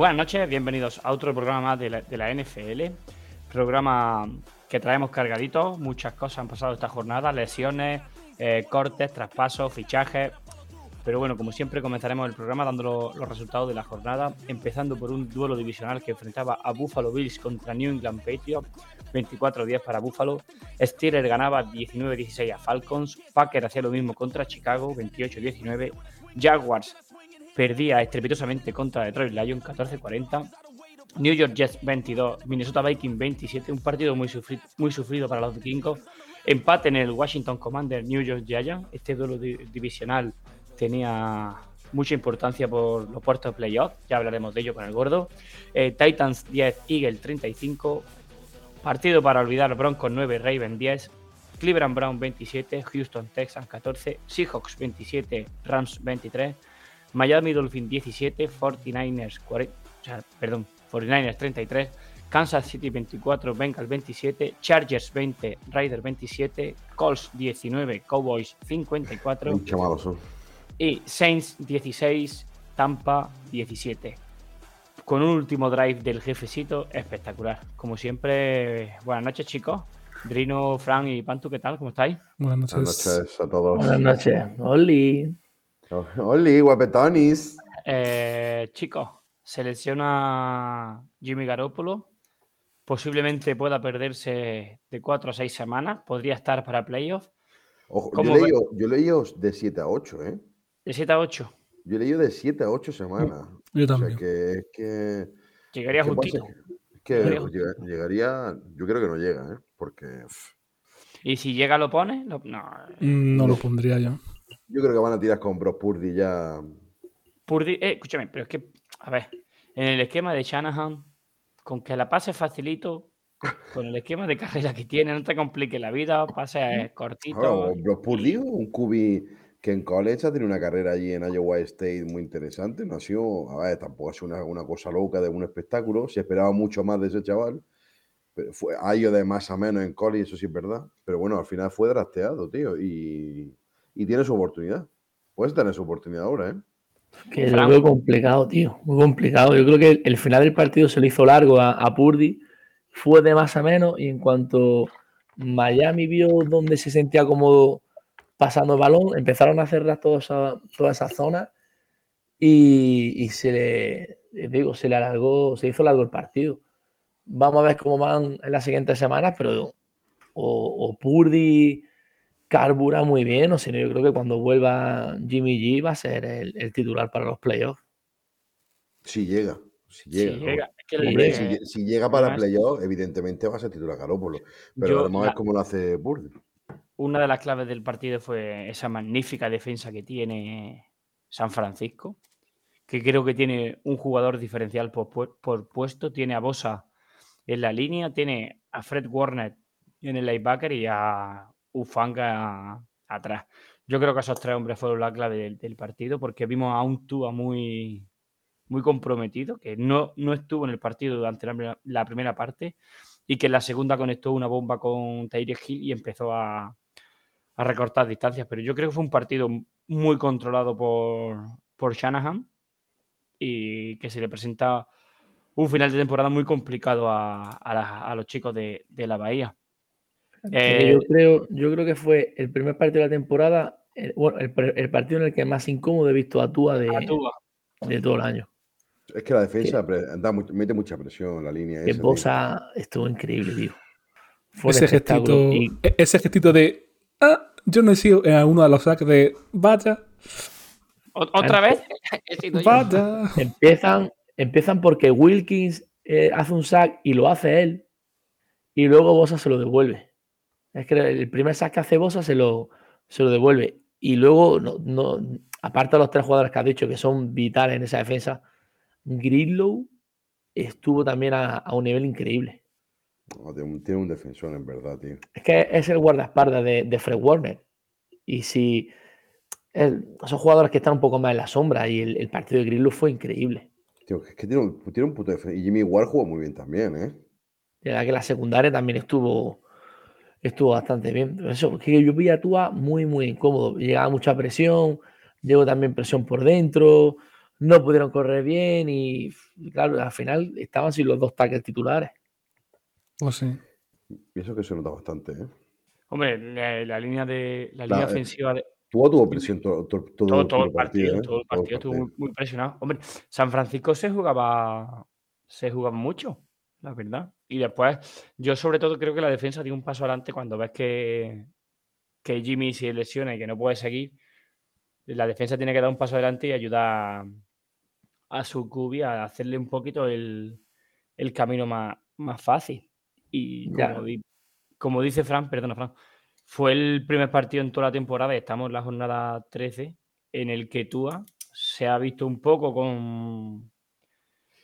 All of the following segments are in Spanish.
Buenas noches, bienvenidos a otro programa de la, de la NFL. Programa que traemos cargaditos, muchas cosas han pasado esta jornada, lesiones, eh, cortes, traspasos, fichajes. Pero bueno, como siempre comenzaremos el programa dando lo- los resultados de la jornada, empezando por un duelo divisional que enfrentaba a Buffalo Bills contra New England Patriots, 24-10 para Buffalo. Steelers ganaba 19-16 a Falcons, Packer hacía lo mismo contra Chicago, 28-19. Jaguars perdía estrepitosamente contra Detroit Lions 14-40. New York Jets 22, Minnesota Vikings 27, un partido muy, sufri- muy sufrido para los vikingos. Empate en el Washington Commander New York Giants. Este duelo di- divisional tenía mucha importancia por los puestos de playoff. Ya hablaremos de ello con el gordo. Eh, Titans 10, Eagle 35. Partido para olvidar Broncos 9, Raven 10. Cleveland Brown 27, Houston Texans 14, Seahawks 27, Rams 23, Miami Dolphins 17, 49ers 40, o sea, perdón, 49ers 33, Kansas City 24, Bengals 27, Chargers 20, Raiders 27, Colts 19, Cowboys 54 Mucho malos son. y Saints 16, Tampa 17. Con un último drive del jefecito espectacular. Como siempre, buenas noches chicos. Drino, Fran y Pantu, ¿qué tal? ¿Cómo estáis? Buenas noches. Buenas noches a todos. Buenas noches. Oli. Oli, guapetonis. Eh, chicos, se lesiona Jimmy Garoppolo. Posiblemente pueda perderse de 4 a 6 semanas. Podría estar para playoffs. Ojo, yo leído, yo leído de 7 a 8, ¿eh? De 7 a 8. Yo he leído de 7 a 8 semanas. Yo O sea también. que es que. Llegaría justito. es que Llegaría llega- llegaría. Yo creo que no llega, ¿eh? Porque. pff, Y si llega, lo pone. Lo- no. Mm, No lo pondría yo. Yo creo que van a tirar con Brock Purdy ya. Purdy, eh, escúchame, pero es que, a ver, en el esquema de Shanahan, con que la pase facilito, con el esquema de carrera que tiene, no te complique la vida, pase cortito. Ahora, o Brock Purdy, un QB que en college ha tenido una carrera allí en Iowa State muy interesante. No ha sido, a ver, tampoco ha sido una, una cosa loca de un espectáculo. Se esperaba mucho más de ese chaval. Fue, de más a menos en college, eso sí es verdad. Pero bueno, al final fue drafteado, tío. Y, y tiene su oportunidad. Puedes tener su oportunidad ahora, ¿eh? Que lo veo complicado, tío. Muy complicado. Yo creo que el, final del partido se le hizo largo a, a Purdy. Fue de más a menos. Y en cuanto Miami vio dónde se sentía cómodo pasando el balón, empezaron a cerrar toda esa, toda esa zona. Y, y se le, digo, se le alargó, se hizo largo el partido. Vamos a ver cómo van en las siguientes semanas, pero o, o Purdy carbura muy bien, o si no, yo creo que cuando vuelva Jimmy G va a ser el, el titular para los playoffs. Si llega. Si Si llega. ¿no? llega, es que Hombre, si, lle- si llega para además- playoff, evidentemente va a ser titular Garoppolo. Pero Yo- vamos a ver la- cómo lo hace Purdy. una de las claves del partido fue esa magnífica defensa que tiene San Francisco, que creo que tiene un jugador diferencial por puesto. Tiene a Bosa en la línea, tiene a Fred Warner en el linebacker y a Ufanga atrás. Yo creo que esos tres hombres fueron la clave del, partido porque vimos a un Tua muy, muy comprometido, que no, no estuvo en el partido durante la, primera parte y que en la segunda conectó una bomba con Tyreek Hill y empezó a, a recortar distancias. Pero yo creo que fue un partido muy controlado por, por Shanahan y que se le presenta un final de temporada muy complicado a, a los chicos de, de la Bahía. Eh, yo, creo, yo creo que fue el primer partido de la temporada, el, bueno, el, partido en el que más incómodo he visto a Tua de, a Tua. de todo el año. Es que la defensa da mete mucha presión en la línea. Que esa, tío. Bosa estuvo increíble, tío. Fue Ese gestito, Y e- ese gestito de. Ah, yo no he sido en uno de los sacks de. Vaya, ¿Otra vez? Vaya. empiezan, empiezan porque Wilkins eh, hace un sack y lo hace él, y luego Bosa se lo devuelve. Es que el primer sack que hace Bosa se lo, se lo devuelve. Y luego, no, no, aparte de los tres jugadores que has dicho que son vitales en esa defensa, Grillow estuvo también a, a un nivel increíble. No, tiene, un, tiene un defensor, en verdad, tío. Es que es el guardaespaldas de, de Fred Warner. Y si el- son jugadores que están un poco más en la sombra, y el, el partido de Grillow fue increíble. Tío, es que tiene un, tiene un puto defensor. Y Jimmy Ward jugó muy bien también, ¿eh? De verdad que la secundaria también estuvo, estuvo bastante bien. Eso, que yo vi a Tua muy, muy incómodo. Llegaba mucha presión, llegó también presión por dentro, no pudieron correr bien y, claro, al final estaban sin los dos tackles titulares. Pues sí. Y eso que se nota bastante, ¿eh? Hombre, la, la línea de la La- línea eh, ofensiva de Tuvo, tuvo presión todo, todo, todo- todo, todo todo el partido, ¿eh? todo el partido estuvo muy, muy presionado. Hombre, San Francisco se jugaba se jugaba mucho, la verdad. Y después, yo sobre todo creo que la defensa dio un paso adelante cuando ves que, que Jimmy se lesiona y que no puede seguir. La defensa tiene que dar un paso adelante y ayudar a su cubi a hacerle un poquito el, el camino más, más fácil. Y como, di- como dice Fran, perdona, Fran, fue el primer partido en toda la temporada, y estamos en la jornada 13, en el que Tua se ha visto un poco con,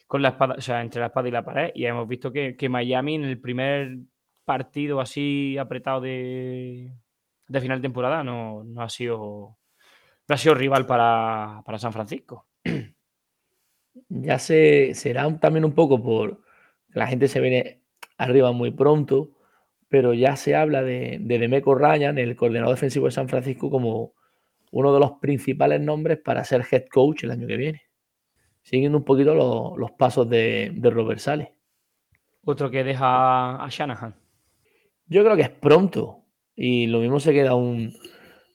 con la espada, o sea, entre la espada y la pared, y hemos visto que, Miami en el primer partido así apretado de, final de temporada no, no ha sido no ha sido rival para, para San Francisco. Ya se será también un poco por la gente se viene arriba muy pronto, pero ya se habla de, de Demeco Ryan, el coordinador defensivo de San Francisco, como uno de los principales nombres para ser head coach el año que viene. Siguiendo un poquito lo- los pasos de, de Robert Sale. Otro que deja a Shanahan. Yo creo que es pronto y lo mismo se queda un,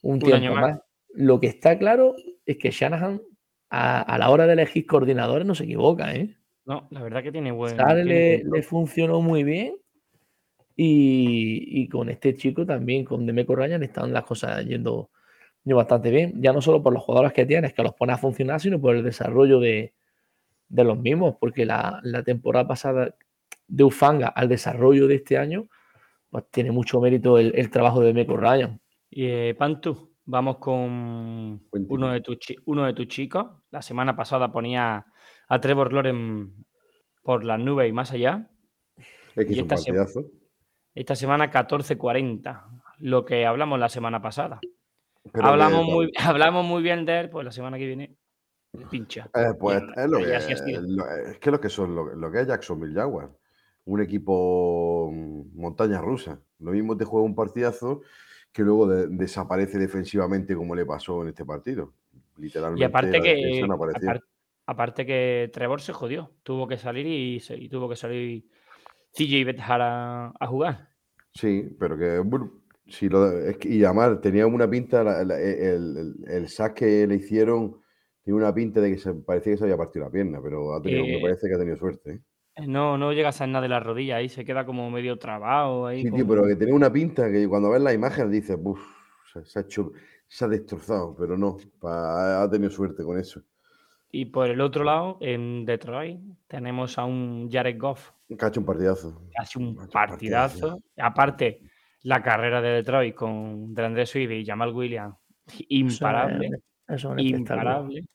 un tiempo más. más. Lo que está claro es que Shanahan a, a la hora de elegir coordinadores no se equivoca, ¿eh? No, la verdad que tiene buen. Sale le, funcionó muy bien y, y con este chico también, con Demeco Ryan, están las cosas yendo, yendo bastante bien. Ya no solo por los jugadores que tienes, que los pones a funcionar, sino por el desarrollo de, de los mismos, porque la, la temporada pasada de Ufanga al desarrollo de este año, pues tiene mucho mérito el, el trabajo de Demeco Ryan. Y eh, Pantu, vamos con uno de, tus chi- uno de tus chicos. La semana pasada ponía a Trevor Loren por las nubes y más allá. Es que Y esta se- partidazo. Esta semana 14.40, lo que hablamos la semana pasada. Pero hablamos, muy, hablamos muy bien de él, pues la semana que viene pincha. Eh, pues es lo que es que lo que son lo, lo que es Jacksonville Jaguars. Un equipo mm, montaña rusa. Lo mismo te juega un partidazo que luego de- desaparece defensivamente como le pasó en este partido. Literalmente Y aparte que, no aparte que Trevor se jodió, tuvo que salir y, tuvo que salir CJ Bethard a, a jugar. Sí, pero que bueno, si lo, es que- y además tenía una pinta, la- la- el, el, el sack que le hicieron tiene una pinta de que se, parecía que se había partido la pierna, pero ha tenido, me Eh, parece que ha tenido suerte. ¿eh? Eh, No, no llega a hacer nada de la rodilla, ahí se queda como medio trabado. Ahí Sí, tío, pero que tenía una pinta que cuando ves la imagen dices, uff, se, se ha hecho, se ha destrozado, pero no, pa- ha tenido suerte con eso. Y por el otro lado, en Detroit, tenemos a un Jared Goff, Que ha hecho un partidazo. que hace un Ha hecho un partidazo. partidazo. Aparte, la carrera de Detroit con DeAndre Swift y Jamal Williams, imparable, es, imparable.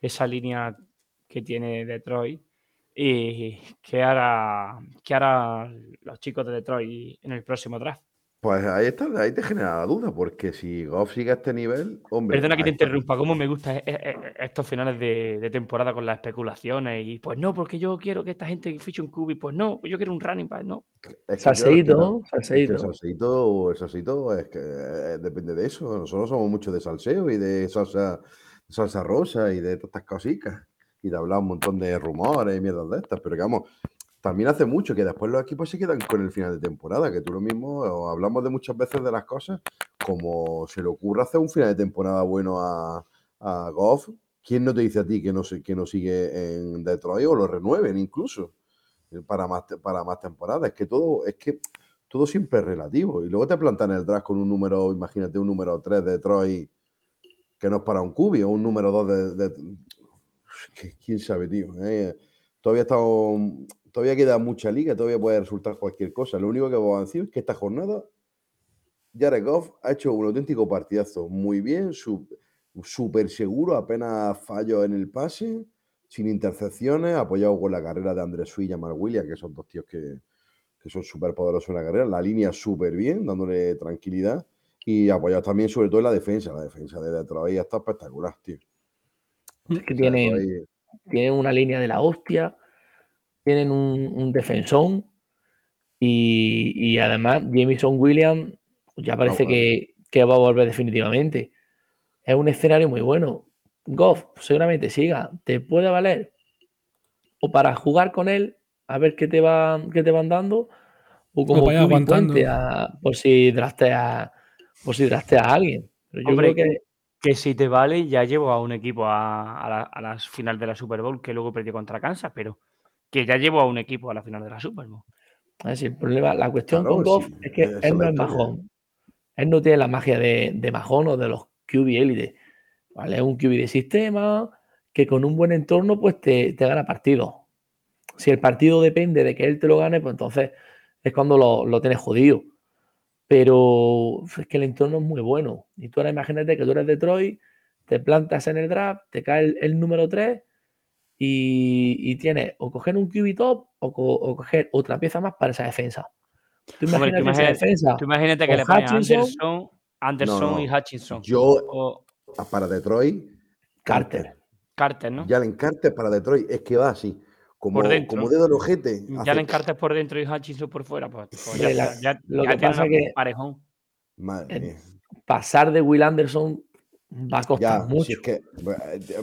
Esa línea que tiene Detroit. Y que hará, que hará los chicos de Detroit en el próximo draft. Pues ahí está, ahí te genera la duda, porque si Goff sigue a este nivel, hombre. Perdona que te interrumpa, cómo me gustan estos finales de, de temporada con las especulaciones y pues no, porque yo quiero que esta gente fiche un cubi, pues no, yo quiero un running back, no. Es Salseíto, Salseíto. salseíto, es que eh, depende de eso. Nosotros somos mucho de salseo y de salsa, salsa rosa y de todas estas cositas. Y de hablar un montón de rumores y mierdas de estas. Pero que vamos, también hace mucho que después los equipos se quedan con el final de temporada. Que tú lo mismo, o hablamos de muchas veces de las cosas, como se le ocurre hacer un final de temporada bueno a, a Goff. ¿Quién no te dice a ti que no, que no sigue en Detroit o lo renueven incluso? eh, para más, para más temporadas. Es que todo, es que todo siempre es relativo. Y luego te plantan el draft con un número, imagínate, un número 3 de Detroit que no es para un cubi, o un número 2 de. ¿Quién sabe, tío? eh? Todavía estamos, todavía queda mucha liga, todavía puede resultar cualquier cosa. Lo único que vamos a decir es que esta jornada Jared Goff ha hecho un auténtico partidazo. Muy bien, súper seguro, apenas fallo en el pase, sin intercepciones, apoyado con la carrera de Andrés Sui y Jamal Williams, que son dos tíos que, que son súper poderosos en la carrera. La línea súper bien, dándole tranquilidad. Y apoyado también, sobre todo en la defensa. La defensa de Detroit está espectacular, tío. Es que tienen, tienen una línea de la hostia, tienen un, un defensón y, y además Jameson Williams ya parece bueno. que, que va a volver definitivamente. Es un escenario muy bueno. Goff seguramente siga, te puede valer o para jugar con él, a ver qué te, va, qué te van dando, o como Cubi aguantando. A- por si drafteas por si drafteas a alguien. Pero yo Hombre, creo que Que si te vale, ya llevo a un equipo a, a la, a las final de la Super Bowl, que luego perdió contra Kansas, pero que ya llevo a un equipo a la final de la Super Bowl. El problema, la cuestión Claro, con Goff sí, es que él no es majón. Él no tiene la magia de, de majón o de los QB élite. ¿vale? Es un QB de sistema que con un buen entorno pues te, te gana partidos. Si el partido depende de que él te lo gane, pues entonces es cuando lo, lo tienes jodido. Pero es que el entorno es muy bueno. Y tú ahora imagínate que tú eres Detroit, te plantas en el draft, te cae el, el número 3 y, y tienes o coger un QB top o, co- o coger otra pieza más para esa defensa. Tú Hombre, imagínate tú imagínate- defensa. Tú imagínate que le ponen. Anderson, Anderson No, y. Hutchinson. Yo, O para Detroit, Carter. Carter, ¿no? Jalen Carter para Detroit es que va así, como, Por dentro. como dedo del ojete. Jalen Carter por dentro y Hutchinson por fuera. Pues, pues ya, Hombre, la- ya, lo ya que tiene pasa un que- parejón. Madre Eh, mía. Pasar de Will Anderson va a costar Ya, mucho. si es que eh,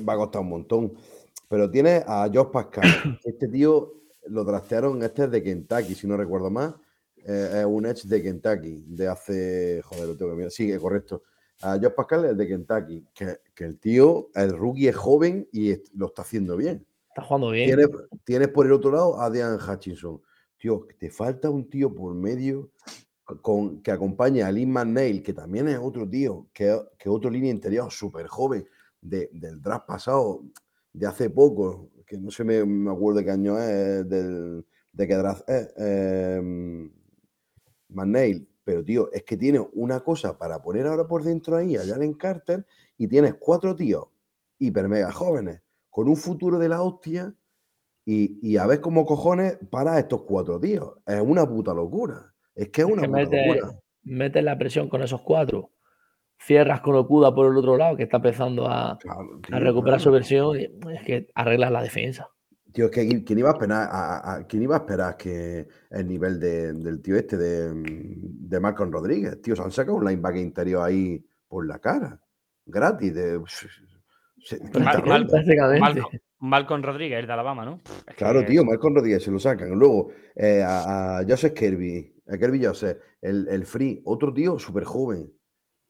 va a costar un montón. Pero tiene a Josh Pascal. Este tío lo trastearon, este es de Kentucky, si no recuerdo más. Eh, es un edge de Kentucky, de hace. Joder, lo tengo que mirar. Sí, correcto. A Josh Pascal es de Kentucky. Que, que el tío, el rookie es joven y lo está haciendo bien. Está jugando bien. Tienes, tienes por el otro lado a Dean Hutchinson. Tío, te falta un tío por medio con, que acompañe a Lynn McNeil, que también es otro tío, que, que otro línea interior súper joven de- del draft pasado, de hace poco, que no sé me, me acuerdo de qué año es, del, de qué draft es, McNeil. Pero, tío, es que tiene una cosa para poner ahora por dentro ahí a Jalen Carter y tienes cuatro tíos hiper mega jóvenes con un futuro de la hostia y, y a ver cómo cojones para estos cuatro tíos. Es una puta locura. Es que es Es una que puta mete- locura. metes la presión con esos cuatro. Cierras con Okuda por el otro lado, que está empezando a, Claro, a tío, recuperar claro. su versión. y Es que arreglas la defensa. Tío, es que ¿quién- iba a esperar, a- a- a- quién iba a esperar que el nivel de- del tío este de, de Malcolm Rodríguez? Tío, se han sacado un linebacker interior ahí por la cara. Gratis. De, se- Mal-. Malcolm, Malcolm Rodríguez, el de Alabama, ¿no? Es Claro, que- tío, Malcolm Rodríguez se lo sacan. Luego eh, a, a Joseph Kirby, a Kirby Joseph, el, el Free, otro tío súper joven.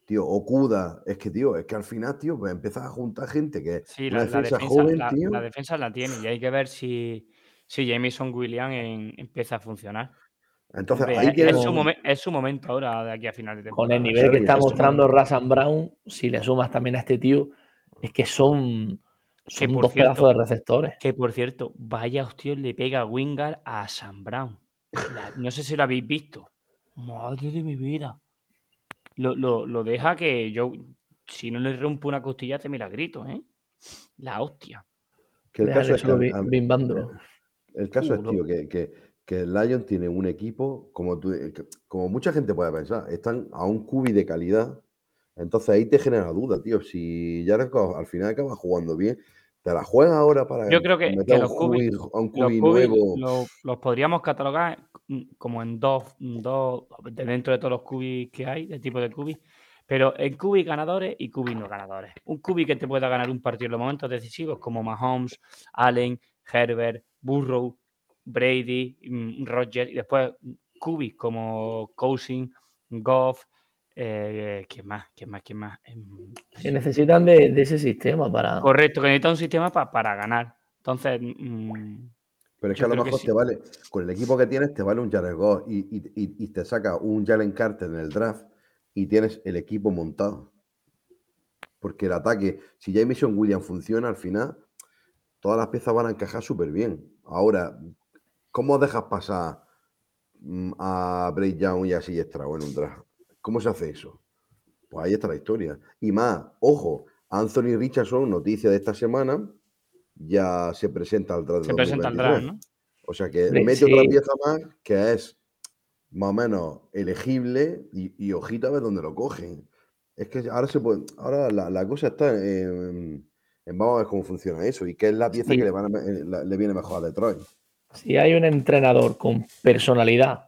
Tío, Okuda, es que, tío, es que al final, tío, pues empiezas a juntar gente que Sí, una la, la defensa, joven, la, tío. la defensa la tiene y hay que ver si, si Jameson Williams en- empieza a funcionar. Entonces, Hombre, ahí es, su un- momen- es su momento ahora de aquí a final de Con temporada. el nivel que está mostrando Rasan Brown, si le sumas también a este tío, es que son, son por dos cierto- pedazos de receptores. Que por cierto, vaya hostia, le pega Wingard a Sam Brown. La- no sé si lo habéis visto. Madre de mi vida. Lo, lo- lo deja que yo, si no le rompo una costilla, te mira grito, ¿eh? La hostia. que el caso es que bimbando. El caso es, tío, que, que, que el Lion tiene un equipo, como, tú- que- como mucha gente puede pensar, están a un cubi de calidad. Entonces ahí te genera duda, tío. Si Goff al final acaba jugando bien, te la juegas ahora para Yo creo que- los cubi- cubi- Los cubis nuevo. lo- los podríamos catalogar como en dos, dos, de dentro de todos los cubis que hay, de tipo de cubis, pero en cubis ganadores y cubis no ganadores. Un cubi que te pueda ganar un partido en los momentos decisivos, como Mahomes, Allen, Herbert, Burrow, Brady, mm, Rodgers, y después cubis como Cousin, Goff, eh, ¿quién más? ¿Quién más? ¿Quién más? Em, Que necesitan de, de ese sistema para. Correcto, que necesita un sistema pa- para ganar. Entonces, mm, Pero es que yo a lo mejor sí. te vale, con el equipo que tienes, te vale un Jared Goff y, y- y- y te saca un Jalen Carter en el draft y tienes el equipo montado. Porque el ataque, si Jameson Williams funciona al final, todas las piezas van a encajar súper bien. Ahora, ¿cómo dejas pasar mm, a Bray Young y a Stroud en un draft? ¿Cómo se hace eso? Pues ahí está la historia. Y más, ojo, Anthony Richardson, noticia de esta semana, ya se presenta al draft. de Se presenta al draft, 2023. ¿no? O sea que mete otra pieza más que es más o menos elegible y, y ojito a ver dónde lo cogen. Es que ahora se puede, ahora la, la cosa está en, en vamos a ver cómo funciona eso y qué es la pieza Sí. que le, van a- eh, le viene mejor a Detroit. Si hay un entrenador con personalidad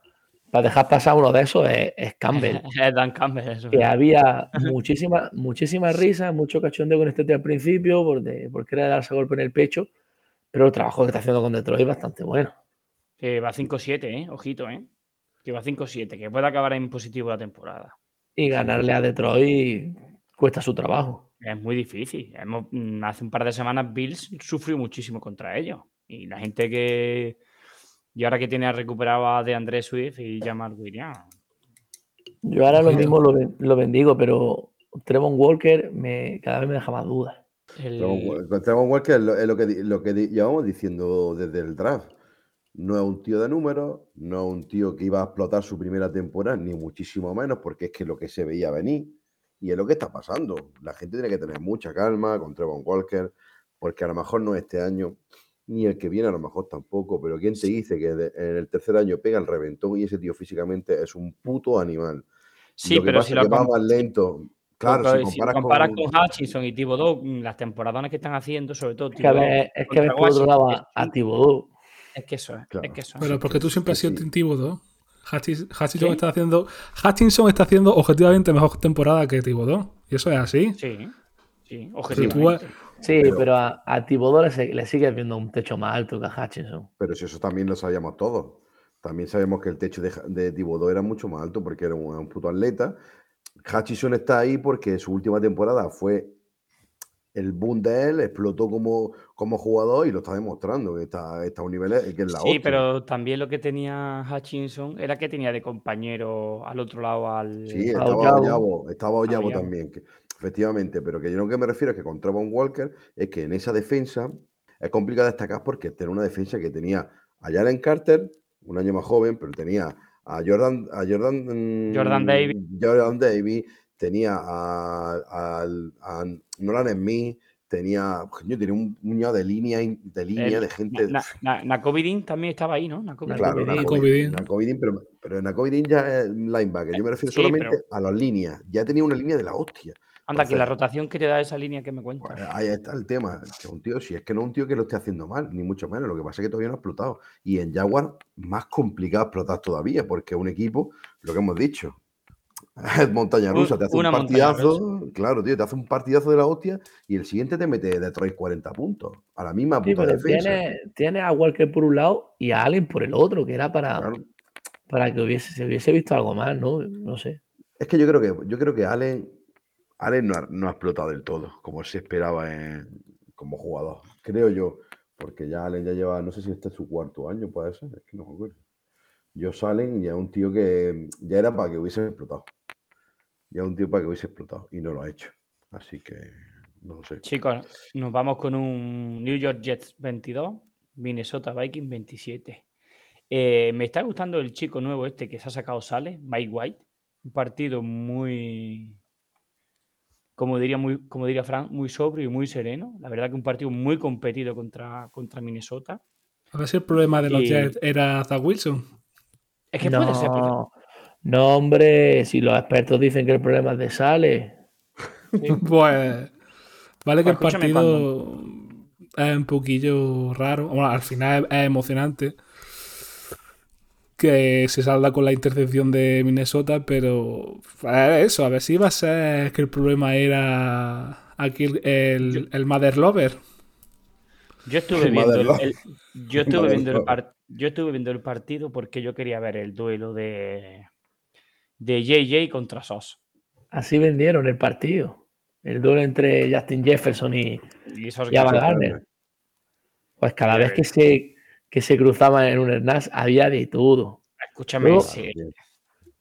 para dejar pasar uno de esos, es, es Campbell. Es Dan Campbell, eso. que había muchísima, muchísima risa, mucho cachondeo con este tío al principio, porque, porque era darse golpe en el pecho, pero el trabajo que está haciendo con Detroit es bastante bueno. Que va 5-7, ¿eh? Ojito, ¿eh? Que va 5-7, que puede acabar en positivo la temporada. Y ganarle a Detroit cuesta su trabajo. Es muy difícil. Hemos- mm, hace un par de semanas Bills sufrió muchísimo contra ellos. Y la gente que... Y ahora que tiene recuperado a de Andrés Swift y Jamal Williams. Yo ahora lo mismo lo, lo bendigo, pero Trevon Walker me, cada vez me deja más dudas. El- Trevon Walker es lo, es lo que, lo que di- llevamos diciendo desde el draft. No es un tío de números, no es un tío que iba a explotar su primera temporada, ni muchísimo menos, porque es que lo que se veía venir y es lo que está pasando. La gente tiene que tener mucha calma con Trevon Walker, porque a lo mejor no este año, ni el que viene a lo mejor tampoco, pero ¿quién te dice que de- en el tercer año pega el reventón y ese tío físicamente es un puto animal? Sí, lo que pero pasa si es lo que va más lento. Claro, Porque si si comparas, comparas con... con Hutchinson y Thibodeau, mm, las temporadonas que están haciendo, sobre todo Es que a Thibodeau, ver, es que ves por otro lado a, Thibodeau. Es que eso es. Claro. Es que eso es. Pero porque tú siempre has sido sí. Hutchins- Hutchinson está haciendo. Hutchinson está haciendo objetivamente mejor temporada que Thibodeau. Y eso es así. Sí, sí, Si tú- objetivamente. Sí, Pero- pero, a, a le, se- le sigues viendo un techo más alto que a Hutchinson. Pero si eso también lo sabíamos todos. También sabemos que el techo de, de Thibodeau era mucho más alto porque era un, un puto atleta. Hutchison está ahí porque su última temporada fue el boom de él, explotó como, como jugador y lo está demostrando que está, está a un nivel que es la Sí, pero también lo que tenía Hutchinson era que tenía de compañero al otro lado al. Sí, a estaba. Oyabo, estaba Oyabo. también, que- efectivamente, pero que yo lo que me refiero es que con Trevon Walker es que en esa defensa es complicado destacar porque tener una defensa que tenía a Jalen Carter, un año más joven, pero tenía a Jordan, a Jordan, mm, Jordan Davis. Jordan Davis, tenía a, al- a Nolan Smith, tenía, coño, tenía un puñado de línea, de línea el- de gente. Na- Na- Nakovidin también estaba ahí, ¿no? Nakovidin. Claro, Nakovidin. Nakovidin, Nakovidin. Nakovidin, pero, pero Nakovidin ya es linebacker. Yo me refiero Sí, solamente pero- a las líneas. Ya tenía una línea de la hostia. Anda, que la rotación que te da esa línea que me Pues cuentas. ahí está el tema. Que un tío, si es que no es un tío que lo esté haciendo mal, ni mucho menos. Lo que pasa es que todavía no ha explotado. Y en Jaguar, más complicado explotar todavía, porque un equipo, lo que hemos dicho, es montaña Un- rusa, te hace un partidazo. Claro, tío, te hace un partidazo de la hostia y el siguiente te mete Detroit 40 puntos. A la misma Sí, puta pero defensa. tiene, tiene a Walker por un lado y a Allen por el otro, que era para, Claro. para que hubiese, se hubiese visto algo más, ¿no? No sé. Es que yo creo que, yo creo que Allen, Allen no, ha, no explotado del todo, como se esperaba en- como jugador. Creo yo, porque ya Allen ya lleva, no sé si este es su cuarto año, puede ser, es que no me acuerdo. Yo Allen ya un tío que ya era para que hubiese explotado. Ya un tío para que hubiese explotado y no lo ha hecho. Así que no lo sé. Chicos, nos vamos con un New York Jets 22, Minnesota Vikings 27. Eh, me está gustando el chico nuevo este que se ha sacado Sale, Mike White. Un partido muy, como diría, muy, como diría Frank, muy sobrio y muy sereno. La verdad que un partido muy competido contra, contra Minnesota. A ver si el problema de los Y- Jets era Zach Wilson. Es que puede ser. porque- No, no, hombre, si los expertos dicen que el problema es de Sale, Pues. Vale que el Pues escúchame, partido es un poquillo raro. Bueno, al final es, es emocionante. Que se salga con la intercepción de Minnesota, pero. Eso, a ver si iba a ser que el problema era aquí el, el, el Mother Lover. Yo estuve viendo el, yo estuve viendo el love. par- yo estuve viendo el partido porque yo quería ver el duelo de de JJ contra Sos. así vendieron el partido. El duelo entre Justin Jefferson y, Y y. Gardner. Pues cada vez que se, que se cruzaban en un Hernás había de todo. Escúchame, Luego- sí,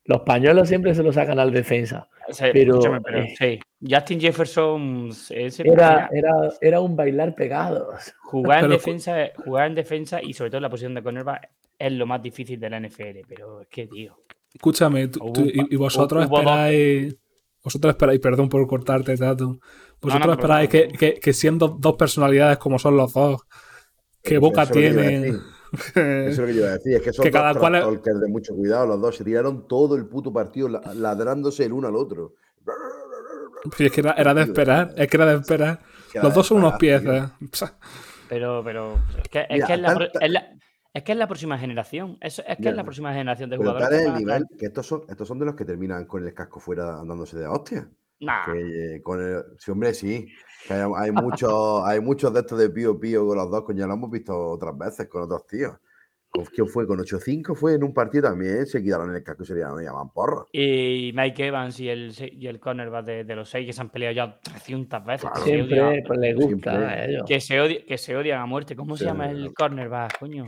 Los pañuelos siempre se los sacan al defensa. sí, pero, escúchame, pero eh, sí. Justin Jefferson ese Era, era, era un bailar pegados. jugar en defensa, jugar en defensa y sobre todo en la posición de cornerback es lo más difícil de la NFL, pero es que, tío. Escúchame, tú- Hubo tú- un y, vosotros esperáis. Vosotros esperáis, perdón por cortarte, Tato. Vosotros no, esperáis que- que siendo dos personalidades como son los dos, Eso boca es lo que yo iba a tienen. decir. Eso es lo que yo iba a decir. Es que son Que dos cada cual es- trastalkers de mucho cuidado. Los dos se tiraron todo el puto partido la- ladrándose el uno al otro. Sí, es que era, era de esperar, es que era de esperar. Los dos son unos piezas. Pero, pero es que es, Mira, que es, la, es la- es que es la próxima generación. Es, es que Mira, es la próxima generación de Pero jugadores. tal que el nivel estos son, estos son de los que terminan con el casco fuera andándose de hostia. Nah, Que, eh, con el, sí, hombre, sí. Hay, hay muchos, hay muchos de estos de pío pío con los dos, coño, lo hemos visto otras veces con otros tíos. ¿Con quién fue? Con 8-5 fue en un partido también, se quitaron en el casco y se le llaman porro. Y Mike Evans y el, y el cornerback de, de los seis que se han peleado ya 300 veces. que, se Siempre odian, pues, les gusta Siempre. a ellos. que, se odi- que se odian a muerte. ¿Cómo se llama no. el cornerback, coño?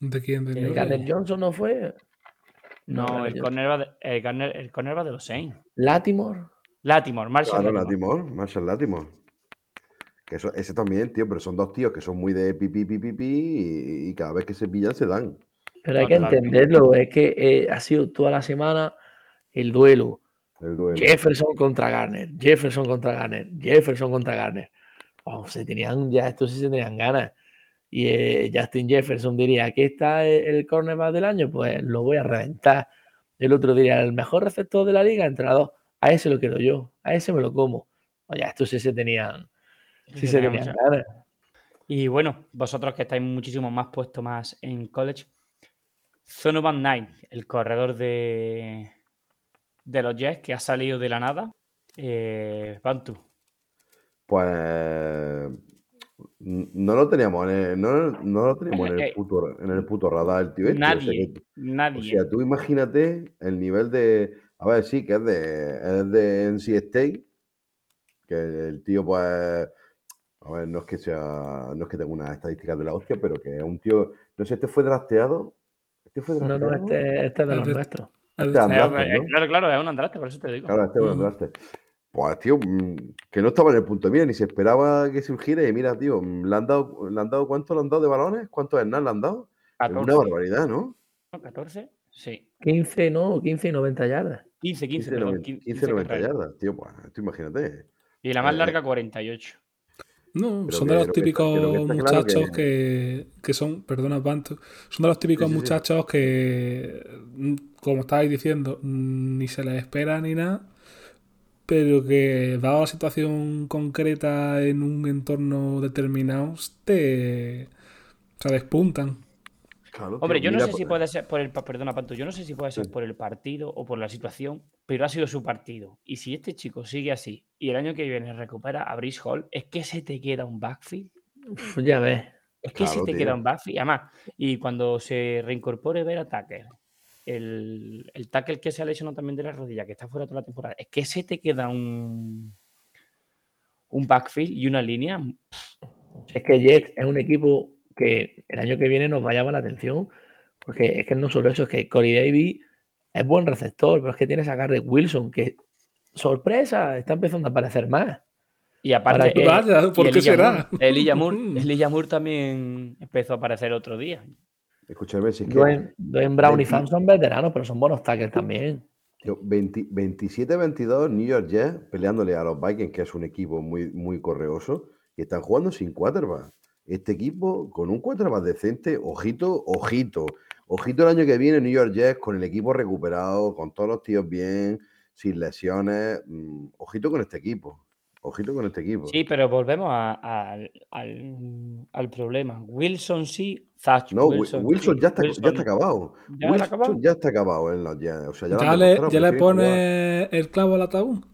¿De quién? ¿De ¿El York? Johnson no fue? No, Garner el cornerback, de- el, corner- el cornerback de los Saints. Latimore. Latimore, Marshall Claro, Latimore. Latimore, Marshall Latimore. Que eso, ese también, tío, pero son dos tíos que son muy de pipi, pipi, pipi y, y cada vez que se pillan se dan. Pero hay que entenderlo, es que eh, ha sido toda la semana el duelo. El duelo. Jefferson contra Garner, Jefferson contra Garner, Jefferson contra Garner. Vamos, se tenían, ya estos sí se tenían ganas. Y eh, Justin Jefferson diría, aquí está el, el cornerback del año, pues lo voy a reventar. El otro diría, el mejor receptor de la liga entre las dos. A ese lo quiero yo, a ese me lo como. Oye, estos sí se tenían, sí se tenían ganas. Y bueno, vosotros que estáis muchísimo más puestos más en college. Zonovan Knight, el corredor de, de los Jets, que ha salido de la nada. Eh, Bantu. Pues no lo teníamos en el, no, no lo teníamos en Eh, el puto, en el puto radar el tío este. o sea Nadie, que- nadie. O sea, tú imagínate el nivel de. A ver, sí, que es de, es de NC State. Que el tío, pues. A ver, no es que sea. No es que tenga unas estadísticas de la hostia, pero que es un tío. No sé, este fue drafteado. Este fue No, drafteado. no, este, este es de los nuestros. Este Andraste, eh, ¿no? claro, claro, es un Andraste, por eso te digo. Claro, este fue Ujú. Andraste. Pues, tío, mm, que no estaba en el punto mira, ni se esperaba que surgiera. Y mira, tío, mm, ¿le han dado, ¿le han dado cuánto le han dado de balones? ¿Cuántos Hernán le han dado? Es 14, una barbaridad, ¿no? ¿no? 14, sí. 15, no, 15 y 90 yardas. 15, 15, 15, perdón, 90, 15, 15, 90 carreras. yardas, tío, pues, tú imagínate. Y la más Eh, larga, 48. No, Pero son que de los lo que está- típicos que lo que está claro muchachos que- que... Que, son, perdona, Panto, son de los típicos Sí, sí, sí. muchachos que, mm, como estáis diciendo, mm, ni se les espera ni nada, pero que, dada la situación concreta en un entorno determinado, te, se despuntan. Claro, Hombre, tío, yo no sé si puede ser por el. Perdona, Panto, yo no sé si puede ser Sí. por el partido o por la situación, pero ha sido su partido. Y si este chico sigue así y el año que viene recupera a Brice Hall, es que se te queda un backfield. Uf, ya ves. Es que se te tío. queda un backfield. Además, y cuando se reincorpore ver a Tucker, el, el tackle que se ha lesionado también de la rodilla, que está fuera toda la temporada, es que se te queda un. Un backfield y una línea. Es que Jets es un equipo que el año que viene nos va a llamar la atención, porque es que no solo eso, es que Corey Davis es buen receptor, pero es que tienes a Garrett Wilson, que sorpresa, está empezando a aparecer más. Y aparte, que eh, vaya, ¿por y qué será? Moore- Elijah Moore, Elijah Moore también empezó a aparecer otro día. Escúchame, si es que Dwayne, Dwayne Brown y 20 Fam son veteranos, pero son buenos tackles también. tío, 20 27-22 New York Jets peleándole a los Vikings, que es un equipo muy, muy correoso, y están jugando sin quarterback. Este equipo con un quarterback decente, ojito, ojito. Ojito el año que viene New York Jets con el equipo recuperado, con todos los tíos bien, sin lesiones. mm, ojito con este equipo. Ojito con este equipo. Sí, pero volvemos a- al, al- al problema. Wilson sí, Zach No, Wi- Wilson, Wilson, sí, ya, está, ya Wilson- está acabado. ¿Ya está Wilson acabado? ya está acabado en los Jets. O sea, ya, ¿Ya le, ya pone el clavo al ataúd?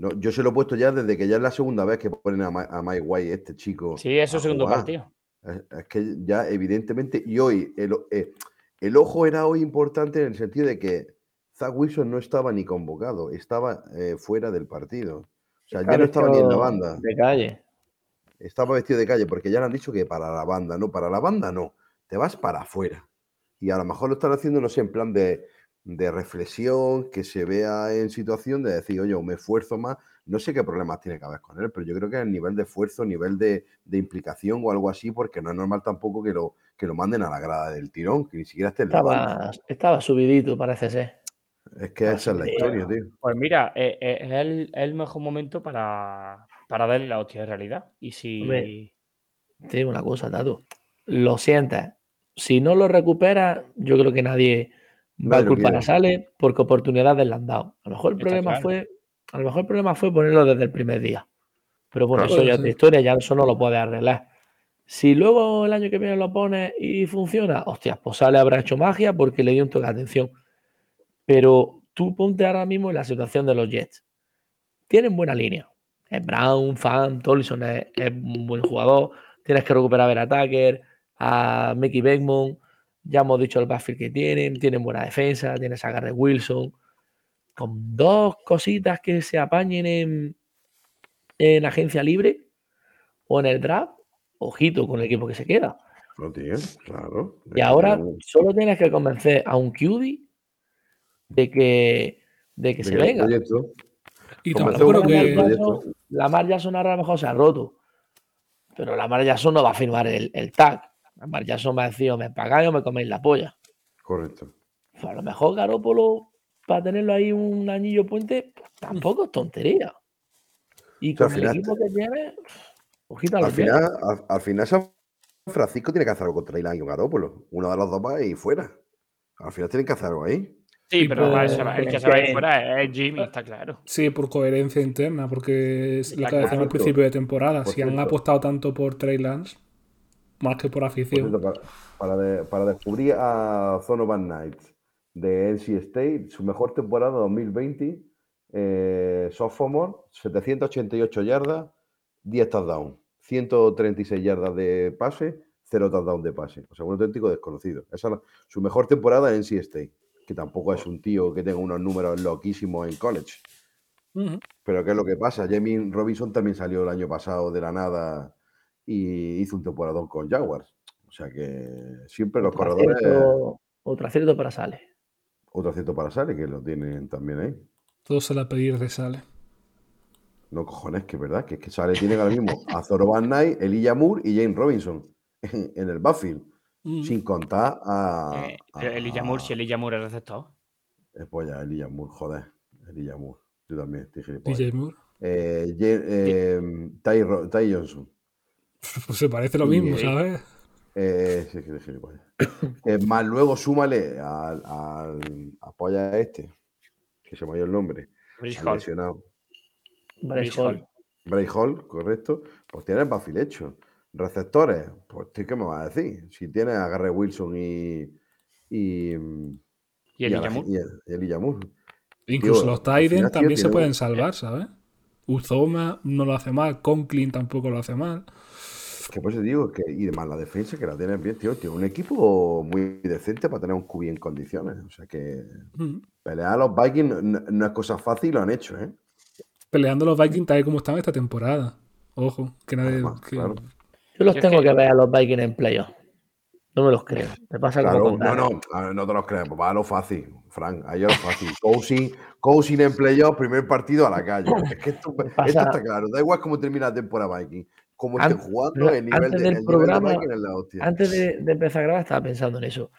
No, yo se lo he puesto ya desde que ya es la segunda vez que ponen a, Ma- a Mike White, este chico. Sí, es su segundo jugar. partido. Es, es que ya, evidentemente, y hoy, el, eh, el ojo era hoy importante en el sentido de que Zach Wilson no estaba ni convocado, estaba eh, fuera del partido. O sea, ya no estaba ni en la banda, De calle. estaba vestido de calle, porque ya le han dicho que para la banda, no, para la banda no, te vas para afuera. Y a lo mejor lo están haciendo, no sé, en plan de, de reflexión, que se vea en situación de decir, oye, me esfuerzo más. No sé qué problemas tiene que haber con él, pero yo creo que el nivel de esfuerzo, nivel de, de implicación o algo así, porque no es normal tampoco que lo, que lo manden a la grada del tirón, que ni siquiera esté en la banda. Estaba, estaba subidito, parece ser. Es que esa es la historia, tío. Pues mira, eh, eh, es el, es el mejor momento para, para darle la hostia de realidad. Y si. Hombre. Te digo una cosa, Tato. Lo sientes. Si no lo recupera, yo creo que nadie va lo culpar a. Sale porque oportunidades le han dado. A lo mejor el Está problema claro. fue. A lo mejor el problema fue ponerlo desde el primer día. Pero bueno, Claro. eso ya es otra historia, ya eso no lo puede arreglar. Si luego el año que viene lo pone y funciona, hostias, pues Sale habrá hecho magia porque le dio un toque de atención. Pero tú ponte ahora mismo en la situación de los Jets. Tienen buena línea. Es Brown, Fan, Tolson es, es un buen jugador. Tienes que recuperar a Vera Tucker, a Mickey Beckman. Ya hemos dicho el backfield que tienen. Tienen buena defensa. Tienes a Garrett Wilson. Con dos cositas que se apañen en, en agencia libre o en el draft, ojito con el equipo que se queda. No, tío, claro. Y ahora solo tienes que convencer a un QB de que, de que se venga. Proyecto, Y tampoco creo que. proyecto. Lamar Jackson ahora a lo mejor se ha roto. Pero Lamar Jackson no va a firmar el, el tag. Lamar Jackson va a decir, o me pagáis o me coméis la polla. correcto. Pues a lo mejor Garópolo, para tenerlo ahí un anillo puente, pues tampoco es tontería. Y O sea, con al el final equipo que tiene, ojito a Al final, al, al final San Francisco tiene que hacer algo contra Ilan y Garópolo. Uno de los dos va y fuera. Al final tienen que hacer algo ahí. Sí, pero el que se va a ir fuera es Jimmy, está claro. Sí, por coherencia interna, porque es lo que decíamos al principio de temporada. Por Si han cierto. apostado tanto por Trey Lance, más que por Por afición. cierto, para, para de- para descubrir a Zonovan Knights de NC State, su mejor temporada 2020, eh, sophomore, 788 yardas, 10 touchdowns, 136 yardas de pase, 0 touchdown de pase. O sea, un auténtico desconocido. Esa es la- su mejor temporada en NC State, que tampoco es un tío que tenga unos números loquísimos en college. Pero ¿qué es lo que pasa? Jamie Robinson también salió el año pasado de la nada y hizo un temporadón con Jaguars. O sea que siempre los Otro corredores, acierto- otro acierto para Sale. otro acierto para Sale, que lo tienen también ahí. Todo se la pedir de Sale. No cojones, que es verdad, que es que Sale tiene ahora mismo a Zoroban Knight, Elijah Moore y Jane Robinson en, en el backfield. Mm. Sin contar a. Eh, a- Elijah Moore, si Elijah Moore es receptor. Eh, pues ya, Elijah Moore, joder. Elijah Moore. Yo también estoy gilipollas. Moore. Eh, eh, Ty Johnson. Pues se parece lo Y, mismo, eh, ¿sabes? Eh, sí, que de gilipollas. Eh, más luego súmale al, al apoya este, que se me ha ido el nombre, Bridge al Hall. Bryce Hall. Hall. Bray Hall, correcto. Pues tiene el backfield hecho. Receptores, pues ¿tú ¿qué me vas a decir? Si tiene a Garrett Wilson y. Y, Y a Moore. y a- Moore. Incluso tío, los tío, también se pueden salvar, ¿sabes? Uzoma no lo hace mal, Conklin tampoco lo hace mal. Que por eso digo que, y además la defensa que la tienen bien, tío. Tiene un equipo muy decente para tener un QB en condiciones. O sea que Mm. pelear a los Vikings no, no es cosa fácil, lo han hecho, ¿eh? Peleando los Vikings tal y como están esta temporada. Ojo, que nadie. Además, que- claro. Yo los Yo tengo que- que ver a los Vikings en playoff. No me los creo. Me pasa como Claro, con no, no, a no te los creas, pues va a lo fácil, Frank, ahí a lo fácil. Coaching, coaching en playoff, primer partido a la calle. Es que esto, esto está claro, da igual cómo termina la temporada Viking, cómo estén An- jugando, el nivel, antes de, del el nivel de programa- es la hostia. Antes de, de empezar a grabar estaba pensando en eso.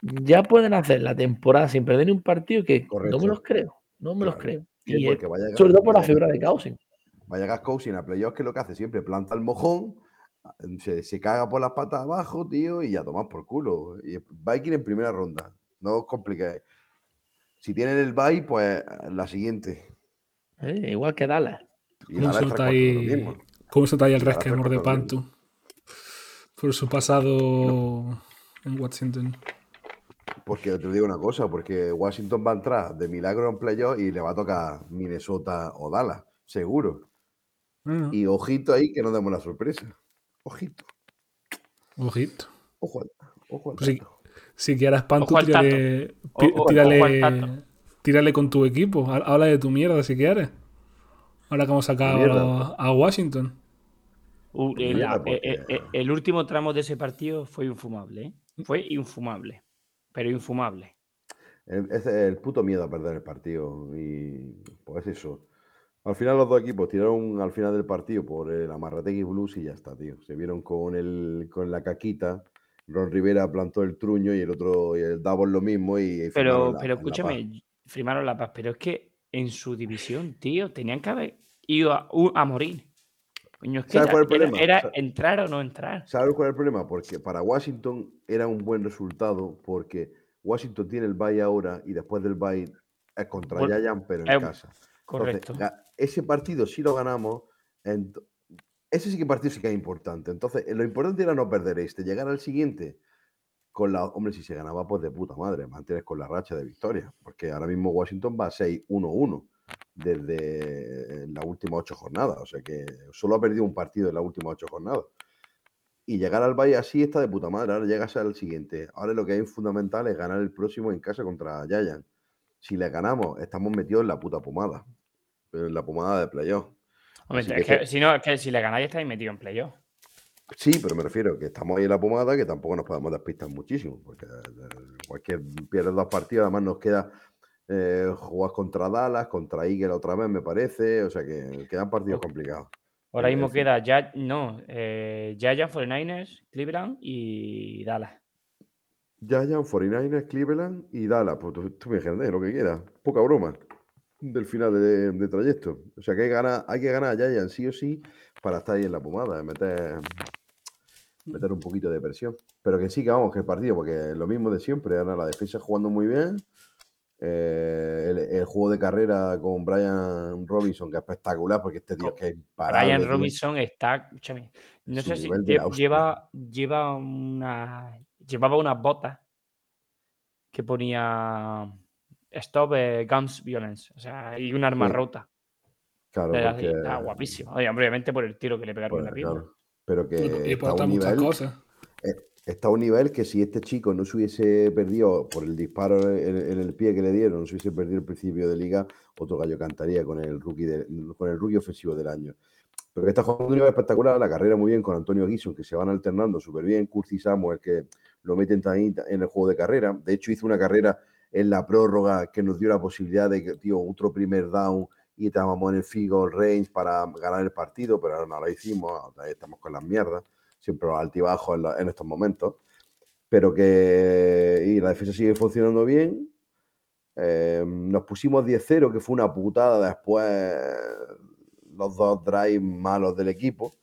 Ya pueden hacer la temporada sin perder ni un partido que no me los creo. No me los creo. Sí, Y, vaya sobre todo por la vaya figura de Cousin. Va a llegar coaching a playoff, que es lo que hace siempre, planta el mojón, se, se caga por las patas abajo, tío, y ya tomas por culo. Y Viking en primera ronda, no os compliquéis. Si tienen el bye, pues la siguiente. Eh, igual que Dallas. Y ¿Cómo Dallas ahí. Cómo solta ahí el resquemor de Pantu? Por su pasado en Washington. Porque te digo una cosa, porque Washington va a entrar de milagro en playoff y le va a tocar Minnesota o Dallas, seguro. Y ojito ahí que no demos la sorpresa. Ojito, Ojito. ojo, al- ojo al Pues sí. dato. Si quieres Pantu, Ojo al tírale, ojo tírale, con tu equipo. Ha- Habla de tu mierda si quieres. Ahora que hemos sacado Mierda. a, Washington. Uh, el, eh, eh, eh, el último tramo de ese partido fue infumable, ¿eh? Fue infumable. Pero infumable. El- Es el puto miedo a perder el partido. Y pues eso. Al final los dos equipos tiraron al final del partido por el Amarrategui Blues y ya está, tío. Se vieron con, el, con la caquita Ron Rivera plantó el truño y el otro, y el Davos lo mismo. Y Pero, pero La escúchame, firmaron la paz, pero es que en su división, tío, tenían que haber ido a, morir. Coño, es que ¿Sabes era, cuál es el problema? era entrar o no entrar. ¿Sabes cuál es el problema? Porque para Washington era un buen resultado porque Washington tiene el bye ahora y después del bye es contra Bueno, Giants, pero en eh, casa. Correcto. Entonces, ese partido si lo ganamos, ese sí que partido sí que es importante. Entonces, eh, lo importante era no perder este, llegar al siguiente con la, hombre, si se ganaba, pues de puta madre, mantienes con la racha de victoria, porque ahora mismo Washington va 6-1-1 desde las últimas ocho jornadas, o sea que solo ha perdido un partido en las últimas ocho jornadas. Y llegar al Valle así está de puta madre, ahora llegas al siguiente. Ahora lo que es fundamental es ganar el próximo en casa contra Giants. Si le ganamos, estamos metidos en la puta pomada, pero en la pomada de playoff. Hombre, es que que, si no, es que si le ganáis estáis metido en playoff. Sí, pero me refiero que estamos ahí en la pomada, que tampoco nos podemos despistar muchísimo, porque eh, cualquier pierde dos partidos, además nos queda eh, jugar contra Dallas, contra Eagle otra vez, me parece, o sea que quedan partidos complicados. Ahora Eh, mismo queda ya, no, eh, Giants, 49ers, Cleveland y Dallas. Giants, 49ers, Cleveland y Dallas, pues tú, tú me entiendes lo que queda, poca broma del final de, de trayecto. O sea que hay, que ganar- hay que ganar a Giants sí o sí para estar ahí en la pomada, meter, meter un poquito de presión. Pero que sí que vamos, que el partido, porque lo mismo de siempre, ahora la defensa jugando muy bien. eh, el, el juego de carrera con Brian Robinson, que es espectacular, porque este tío es que es Brian tío. Robinson está, escúchame, no Su sé si lleva, lleva una, llevaba unas botas que ponía Stop eh, Guns Violence, o sea, y un arma Sí, rota. Claro, porque, Está guapísimo. Oye, obviamente por el tiro que le pegaron en la pierna. claro, pero que Y, y está un nivel cosas. está a un nivel que si este chico no se hubiese perdido por el disparo en, en el pie que le dieron, no se hubiese perdido el principio de liga, otro gallo cantaría con el rookie de- con el rookie ofensivo del año. Pero que está jugando un nivel espectacular, la carrera muy bien con Antonio Gison, que se van alternando súper bien, Curtis Samuel, que lo meten también en el juego de carrera. De hecho, hizo una carrera en la prórroga que nos dio la posibilidad de que, tío, otro primer down y estábamos en el field goal range para ganar el partido, pero ahora no lo hicimos, estamos con las mierdas, siempre los altibajos en, en estos momentos. Pero que y la defensa sigue funcionando bien. Eh, nos pusimos 10-0, que fue una putada después los dos drives malos del equipo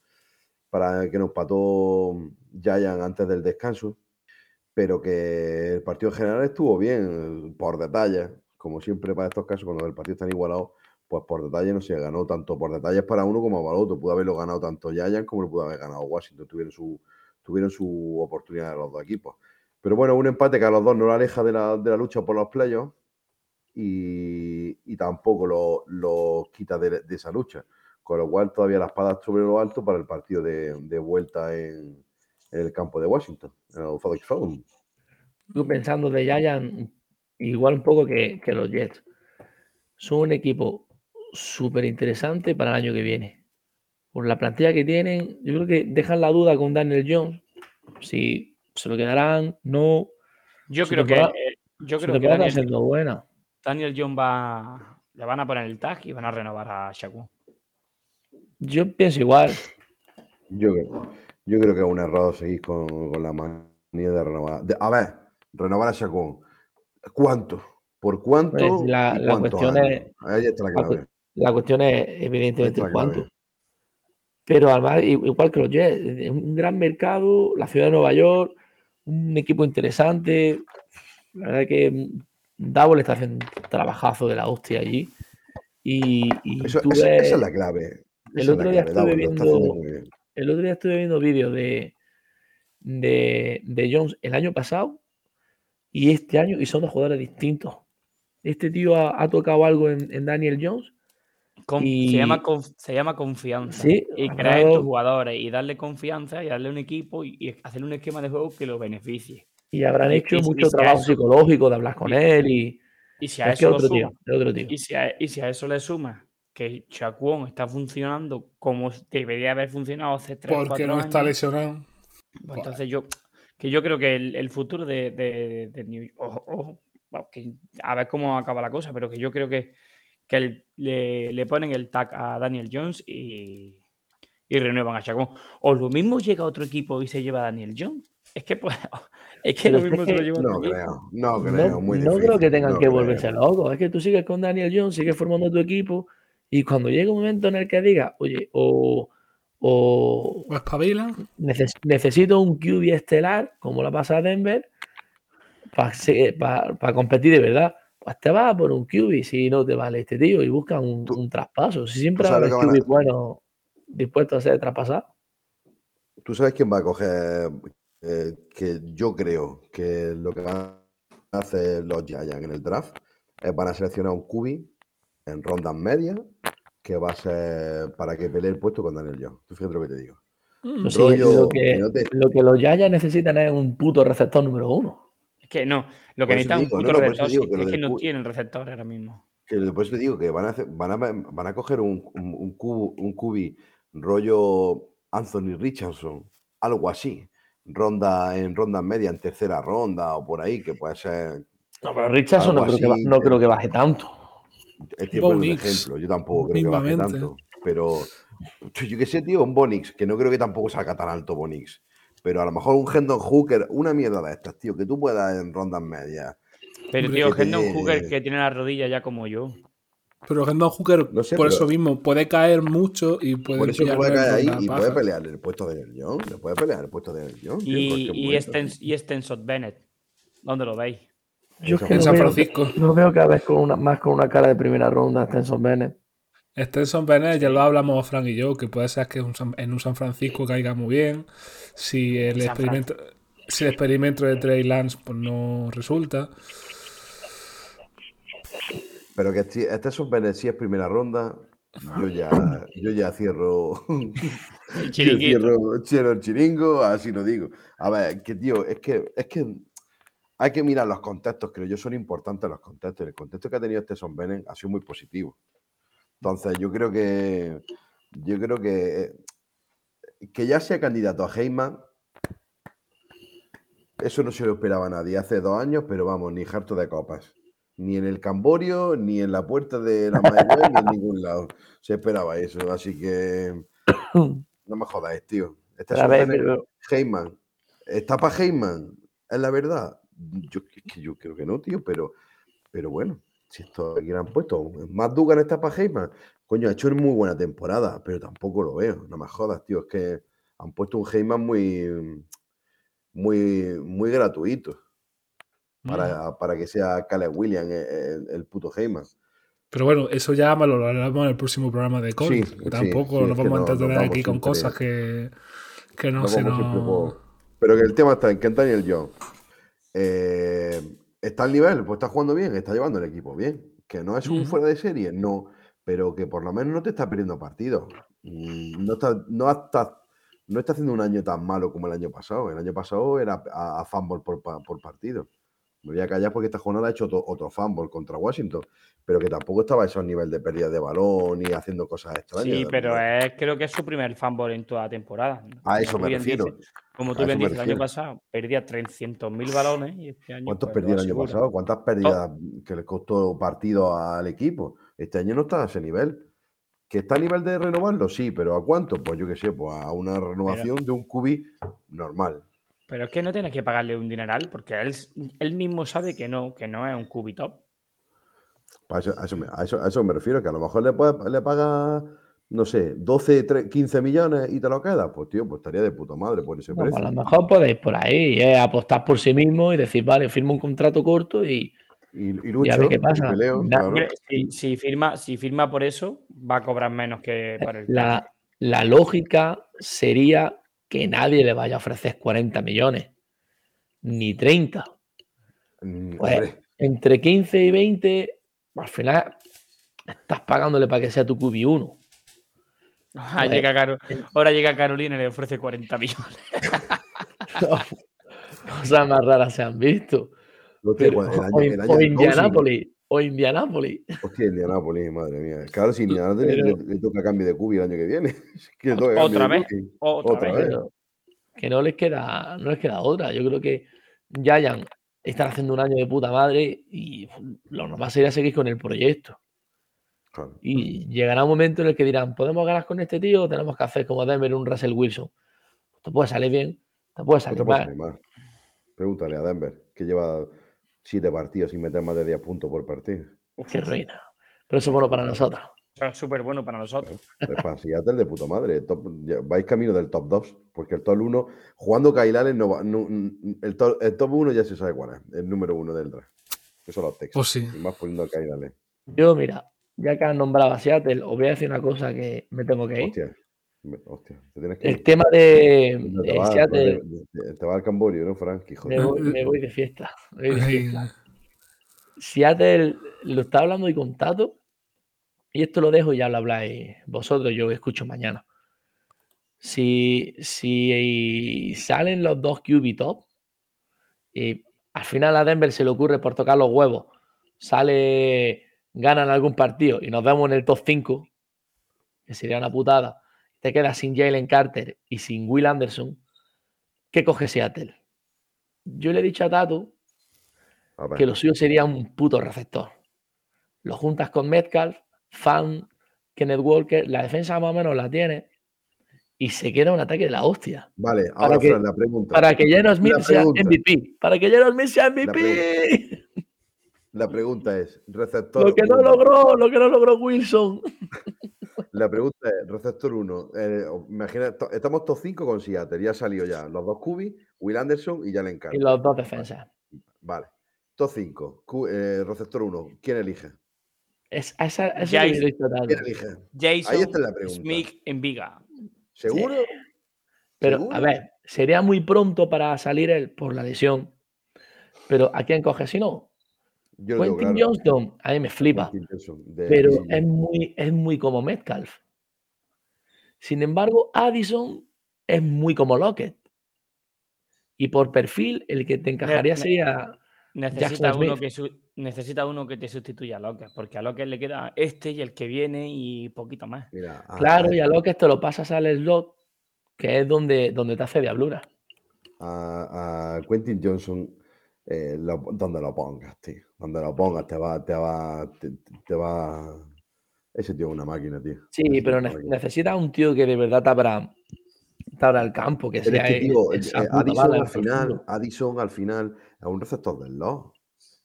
para que nos pató Giant antes del descanso, pero que el partido en general estuvo bien, por detalles, como siempre para estos casos, cuando el partido está igualado, pues por detalle no se ganó tanto por detalles para uno como para otro. Pudo haberlo ganado tanto Giant como lo pudo haber ganado Washington, tuvieron su, tuvieron su oportunidad de los dos equipos. Pero bueno, un empate que a los dos no lo aleja de la, de la lucha por los playoffs y, y tampoco lo, lo quita de, de esa lucha. Con lo cual todavía la espada sobre lo alto para el partido de, de vuelta en, el campo de Washington, en el FedEx Forum. Pensando de Giants, igual un poco que, que los Jets. Son un equipo súper interesante para el año que viene. Por la plantilla que tienen, yo creo que dejan la duda con Daniel Jones. Si se lo quedarán, no. Yo creo que, eh, yo creo que Daniel, buena. Daniel John va, le van a poner el tag y van a renovar a Shaquille. Yo pienso igual. Yo, creo- yo creo que es un error seguir con, con la manía de renovar. de- a ver, renovar a Chacón. ¿Cuánto? ¿Por cuánto? Pues la- la cuestión años? es- Ahí está la clave. La cuestión es, evidentemente, cuánto. clave. Pero además, igual que los Jets, es un gran mercado, la ciudad de Nueva York, un equipo interesante. La verdad que mm, Davo le está haciendo un trabajazo de la hostia allí. Y, y Eso- esa, es la clave. el es otro día estuve viendo- el otro día estuve viendo vídeos de, de, de Jones el año pasado y este año, y son dos jugadores distintos. Este tío ha, ha tocado algo en, en Daniel Jones. Con- Y- se, llama se llama confianza. Sí, y crear en tus jugadores y darle confianza y darle un equipo y, y hacer un esquema de juego que lo beneficie. Y habrán Y- hecho mucho trabajo eso- psicológico de hablar con y- él y Y si a es que eso otro suma- tío, otro tío. Y si, a, y si a eso le suma que Shaquon está funcionando como debería haber funcionado hace 3 Porque 4 no años, está lesionado. pues entonces yo que yo creo que el, el futuro de, de, de New ojo, ojo, bueno, que a ver cómo acaba la cosa, pero que yo creo que, que el- le, le ponen el tag a Daniel Jones y, y renuevan a Chacón. O lo mismo llega otro equipo y se lleva a Daniel Jones. Es que, pues, es que Pero lo es mismo que se lo llevan No creo, no creo, No, muy no creo que tengan no que creo. volverse locos. Es que tú sigues con Daniel Jones, sigues formando tu equipo y cuando llega un momento en el que diga, oye, o, o O espabilan. neces- necesito un QB estelar, como la pasa a Denver, para competir de verdad, pues te vas a por un QB si no te vale este tío y busca un, un traspaso. Si siempre van a- QB bueno dispuesto a ser traspasado. ¿Tú sabes quién va a coger? eh, que yo creo que lo que van a hacer los Giants en el draft es van a seleccionar un QB en rondas medias que va a ser para que pelee el puesto con Daniel Jones. Tú fíjate lo que te digo. Pues sí, rollo lo, que, que no te- lo que los Giants necesitan es un puto receptor número uno. Es que no, lo que eso necesitan es digo, un puto no, receptor. digo que es que no tienen receptor ahora mismo. Que después te digo que van a, hacer- van a, van a coger un, un, un, cubo- un cubi rollo Anthony Richardson, algo así. Ronda en ronda media, en tercera ronda o por ahí, que puede ser. No, pero Richardson no creo, que, no creo que baje tanto. Poniendo un ejemplo, yo tampoco creo que baje tanto. Pero yo qué sé, tío, un Bonix, que no creo que tampoco salga tan alto Bonix. Pero a lo mejor un Hendon Hooker, una mierda de estas, tío, que tú puedas en rondas medias. Pero, tío, que te- Hendon Hooker que tiene la rodilla ya como yo. Pero Hendon Hooker, No sé, por pero- eso mismo, puede caer mucho y puede Por eso puede caer ahí y puede pelear el puesto de Daniel Jones. Le puede pelear el puesto de en Y, y, y Stenson Bennett. ¿Dónde lo veis? Yo es que En no San veo- Francisco. Lo veo cada vez con una, más con una cara de primera ronda, Stenson Bennett. Stenson Bennett, ya lo hablamos Frank y yo, que puede ser que un San- en un San Francisco caiga muy bien. Si el San experimento, si el experimento de Trey Lance pues, no resulta. Pero que si- este es un Bennett, si es primera ronda, yo ya, yo ya cierro. Yo cierro, cierro el chiringo, así lo digo. A ver, que tío, es que, es que hay que mirar los contextos, creo yo, son importantes los contextos. El contexto que ha tenido este Son Bennett ha sido muy positivo. Entonces, yo creo que. Yo creo que. Que ya sea candidato a Heyman. Eso no se lo esperaba nadie hace dos años, pero vamos, ni harto de copas. Ni en el Camborio, ni en la puerta de la Mayagüez, ni en ningún lado. Se esperaba eso. Así que. No me jodáis, tío. Pero a Son ver, Bennett, pero- Heyman. ¿Está para Heyman? Es la verdad. Yo, es que yo creo que no, tío, pero, pero bueno, si esto aquí lo han puesto. Más Dugan está para Heyman. Coño, ha hecho una muy buena temporada, pero tampoco lo veo. No me jodas, tío. Es que han puesto un Heyman muy, muy, muy gratuito para, para que sea Caleb Williams el, el- el puto Heyman. Pero bueno, eso ya me lo hablaremos en el próximo programa de Cole. Sí, tampoco sí, nos vamos a no- entretener aquí con cosas que, que no Nos se nos... Pero que el tema está en que Daniel Jones eh, está al nivel, pues está jugando bien, está llevando el equipo bien. Que no es un fuera de serie, no, pero que por lo menos no te está perdiendo partidos. Mm, No está, no, está, no está haciendo un año tan malo como el año pasado. El año pasado era a, a fumble por, por partido. Me voy a callar porque esta jornada ha hecho otro, otro fumble contra Washington, pero que tampoco estaba a esos nivel de pérdida de balón ni haciendo cosas extrañas. Sí, pero es, creo que es su primer fumble en toda la temporada. A eso me refiero. dices- como tú bien dices, el año pasado perdía 300.000 balones y este año. ¿Cuántos pues, lo perdió el año pasado? ¿Cuántas pérdidas que le costó partido al equipo? Este año no está a ese nivel. ¿Que está a nivel de renovarlo? Sí, pero ¿a cuánto? Pues yo qué sé, pues a una renovación de un cubi normal. Pero es que no tienes que pagarle un dineral porque él, él mismo sabe que no, que no es un cubitop. A eso, a eso me, a eso- a eso me refiero, que a lo mejor le, puede- le paga, no sé, 12, tre- 15 millones y te lo queda. Pues tío, pues estaría de puta madre por ese No, precio. a lo mejor podéis por ahí eh, apostar por sí mismo y decir, vale, firmo un contrato corto y, Y, y y lucho, a ver qué y pasa. peleo, Na- claro. Si, si firma, si firma por eso, va a cobrar menos que para el. la, la lógica sería que nadie le vaya a ofrecer 40 millones, ni 30. Mm, Pues, entre 15 y 20, al final estás pagándole para que sea tu QB1. Ah, llega Caro- ahora llega Carolina y le ofrece 40 millones. Cosas más raras se han visto. Hostia, Pero- el año- o, el año o Indianápolis. O Indianápolis. Hostia, Indianápolis, madre mía. Claro, si Indianápolis Pero- le, le toca cambio de cubi el año que viene. Que Otra vez. Otra, Otra vez. que no les queda, no les queda otra. Yo creo que Giants están haciendo un año de puta madre y lo normal sería seguir con el proyecto. Claro. Y llegará un momento en el que dirán, ¿podemos ganar con este tío o tenemos que hacer como Denver un Russell Wilson? Esto puede salir bien, Te puede No te mal. salir mal. Pregúntale a Denver, que lleva siete partidos sin meter más de 10 puntos por partido. Qué ruina. Pero eso es bueno para nosotros. Eso es súper bueno para nosotros. Es para Seattle de puta madre. top- ya vais camino del top 2, porque el top 1, jugando Allen, no va- no- el, top, el top 1 ya se sabe cuál es, el número 1 del draft. Que son los Texans. Pues sí. Y más poniendo a. Yo, mira, ya que has nombrado a Seattle, os voy a decir una cosa que me tengo que ir. Hostia, hostia, te tienes que El ir. tema de te eh, te- te vas al Camborio, ¿no, Frank? Hijo me voy, me voy de fiesta. me voy de Ay, fiesta. Seattle lo está hablando y con Tato, y esto lo dejo y ya lo habláis vosotros, yo escucho mañana. Si, si salen los dos QB top y al final a Denver se le ocurre por tocar los huevos, sale, ganan algún partido y nos vemos en el top 5, que sería una putada, te quedas sin Jalen Carter y sin Will Anderson, ¿qué coge Seattle? Yo le he dicho a ver, que lo suyo sería un puto receptor. Lo juntas con Metcalf, Fan, Kenneth Walker, la defensa más o menos la tiene y se queda un ataque de la hostia. Vale, ahora que- Fran, la pregunta. Para que Geno Smith La sea. MVP. Para que Geno Smith sea MVP. La pregunta es, receptor Lo que no logró, lo que no logró Wilson. La pregunta es, receptor 1. imagina, to- estamos top 5 con Seattle, ya ha salido ya. Los dos Kubi, Will Anderson y Jalen Y Carter. los dos defensas. Vale. Top 5. receptor 1. ¿Quién elige? Es, esa, eso Ya es. ¿Quién elige? Jason Ahí está la pregunta. Smith en Viga. ¿Seguro? Pero, ¿Seguro? a ver, sería muy pronto para salir él por la lesión. Pero ¿a quién coge si no? Yo Quentin claro. Johnston, a mí me flipa. Quentin Johnson, de pero es muy, es muy como Metcalf. Sin embargo, Addison es muy como Lockett. Y por perfil, el que te encajaría ne- sería. Necesita uno, que necesita uno que te sustituya a Locke, porque a Locke le queda este y el que viene y poquito más. Mira, a- Claro, a- y a Lockett te lo pasas al slot, que es donde, donde te hace diablura. a, a Quentin Johnson, eh, lo- donde lo pongas, tío. Donde lo pongas, te va, te va, te, te va. Ese tío es una máquina, tío. Sí, Ese pero ne- máquina. necesitas un tío que de verdad te abra, te abra el campo, que Pero sea es que, el- tío, eh, Addison al final. Addison al final es un receptor del LOS.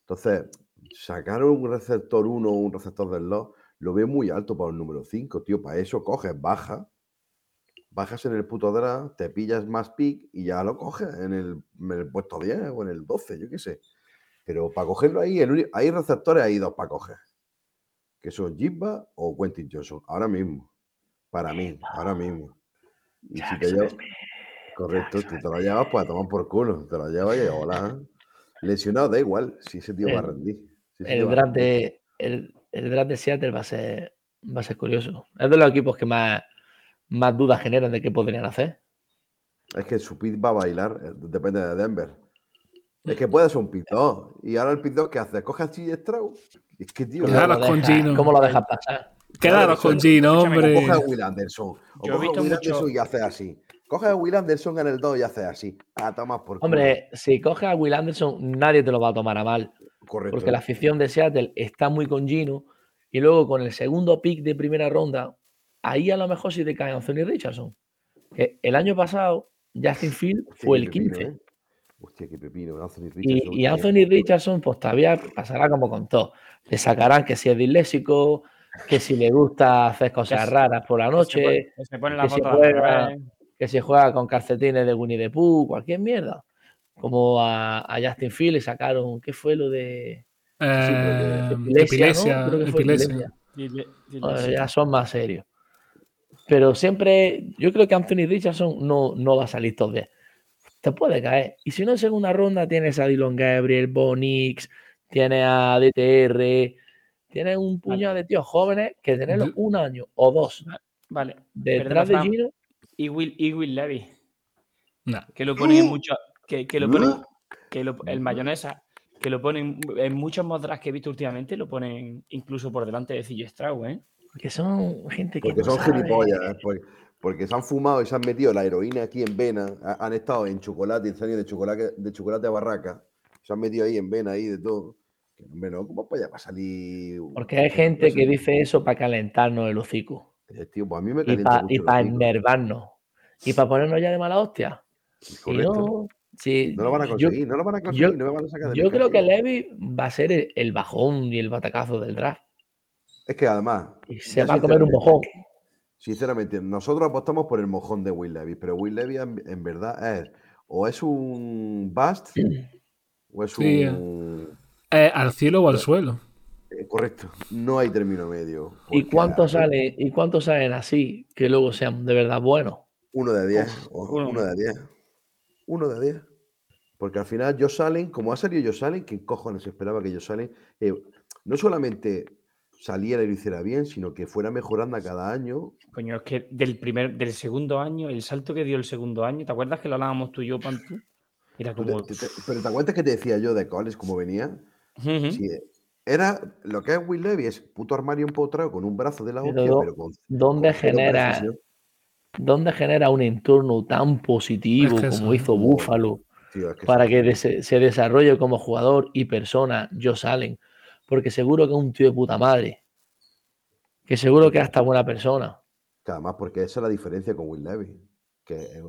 Entonces, sacar un receptor 1 o un receptor del LOS lo veo muy alto para un número 5, tío. Para eso coges, baja, bajas en el puto draft, te pillas más pick y ya lo coges en el, en el puesto 10 o en el 12, yo qué sé. Pero para cogerlo ahí, el hay receptores ahí dos para coger. Que son Jibba o Quentin Johnson. Ahora mismo. Para mí, ahora mismo. Y si te Smith. Correcto, tú te lo llevas pues a tomar por culo. Te lo llevas y hola. Lesionado, da igual. Si ese tío va a El- rendir. si El va a draft, rendir. de, el, el draft de Seattle va a ser, va a ser curioso. Es de los equipos que más, más dudas generan de qué podrían hacer. Es que su pit va a bailar, eh, depende de Denver. Es que puede ser un pit 2. Y ahora el pit 2, ¿qué hace? ¿Coge a CJ Stroud? Es que, tío, ¿Cómo Claro, lo con deja- Gino. ¿Cómo lo dejas pasar? Quedaros con Gino, hombre. coge a Will Anderson. O Yo coge a Will mucho- Anderson y hace así. Coge a Will Anderson en el 2 y hace así. A tomar por culo. Hombre, si coges a Will Anderson, nadie te lo va a tomar a mal. correcto. Porque la afición de Seattle está muy con Gino. Y luego con el segundo pick de primera ronda, ahí a lo mejor sí te cae Anthony Richardson. Que el año pasado, Justin Field Hostia, fue el pepino, 15. ¿eh? Hostia, qué pepino. Anthony Y, Richardson, y tío. Anthony Richardson, pues todavía pasará como con todo. Le sacarán que si es disléxico, que si le gusta hacer cosas raras por la Que se noche, pone- que se pone la que se juega- revés. que se juega con calcetines de Winnie the Pooh, cualquier mierda. Como a, a Justin Field le sacaron, ¿qué fue lo de Eh, epilepsia? epilepsia, ¿no? Creo que fue epilepsia. Bueno, sí. ya son más serios. Pero siempre, yo creo que Anthony Richardson no, no va a salir top 10. Te puede caer. Y si no en segunda ronda tienes a Dylan Gabriel, Bonix, tienes a DTR, tienes un puñado de tíos jóvenes que tenerlos Yo- un año o dos Vale. detrás de. Gino. Y Will, y Will Levy, Nah. que lo ponen en mucho. Que, que lo ponen. Que lo- el mayonesa, que lo ponen en muchos mod drafts que he visto últimamente, lo ponen incluso por delante de CJ Stroud, ¿eh? Porque son gente que Porque no son sabe. gilipollas, ¿eh? porque, porque se han fumado y se han metido la heroína aquí en vena, ha- han estado en chocolate, en de chocolate, de chocolate a barraca, se han metido ahí en vena, ahí de todo. Que, hombre, no, ¿cómo para salir? Porque hay gente que dice eso para calentarnos el hocico. Eh, Tío, pues a mí me Y para pa enervarnos. Y para ponernos ya de mala hostia. Correcto. no, sí, No lo van a yo- conseguir, no lo van a conseguir, no me van a sacar de Yo creo que. Levi va a ser el, el bajón y el batacazo del draft. Es que además. Y se va a comer un sinceramente, mojón. Sinceramente, nosotros apostamos por el mojón de Will Levis, pero Will Levis en, en verdad es o es un bust o es Sí, un. Eh, al cielo o al suelo. eh, correcto, no hay término medio. ¿Y cuántos salen, y cuántos salen así que luego sean de verdad buenos? Uno de 10. o uno. Uno de 10. Uno de 10. Porque al final Josh Salen, como ha salido Josh Salen, ¿quién cojones esperaba que Josh Salen eh, no solamente saliera y lo hiciera bien, sino que fuera mejorando a cada año? Coño, es que del primer, del segundo año, el salto que dio el segundo año, ¿te acuerdas que lo hablábamos tú y yo, Pantú? Era te- como. te- te- pero te acuerdas que te decía yo de College cómo venía? Sí, era lo que es Will Levy, es puto armario empotrado con un brazo de la Pero hostia, do- pero con, ¿Dónde con genera, dónde genera un entorno tan positivo Es que como eso- hizo Buffalo Tío, es que para que se desarrolle como jugador y persona Josh Allen? Porque seguro que es un tío de puta madre. Que seguro que es hasta buena persona. que además, porque esa es la diferencia con Will Levy. Que eh,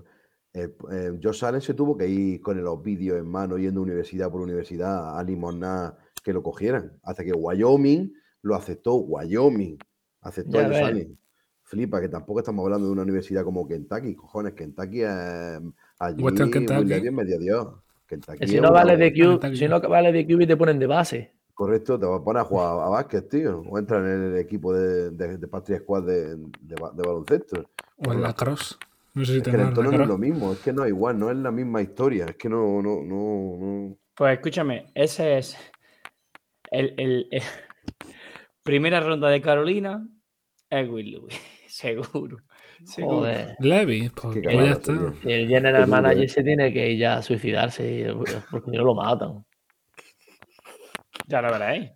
eh, eh, Josh Allen se tuvo que ir con los vídeos en mano, yendo universidad por universidad a limosnar que lo cogieran. Hasta que Wyoming lo aceptó. Wyoming aceptó Ya a Josh. Allen. Flipa, que tampoco estamos hablando de una universidad como Kentucky. Cojones, Kentucky es. Allí Western Will Kentucky. Levy es medio Dios. Kentucky si es no vale de. Q, Kentucky. si no vale de QB te ponen de base. Correcto, te vas a poner a jugar a básquet, tío. O entrar en el equipo de, de, de Patria Squad de, de ba- de baloncesto. O en la cross. No sé si Es te que el entorno no es lo mismo, es que no es igual, no es la misma historia. Es que no, no, no, no. Pues escúchame, ese es el, el- el- primera ronda de Carolina, es Will Lewis, seguro. seguro. Joder. Levi, pues, pues ya está. el general manager se tiene que ya a suicidarse porque no lo matan. Ya lo veréis.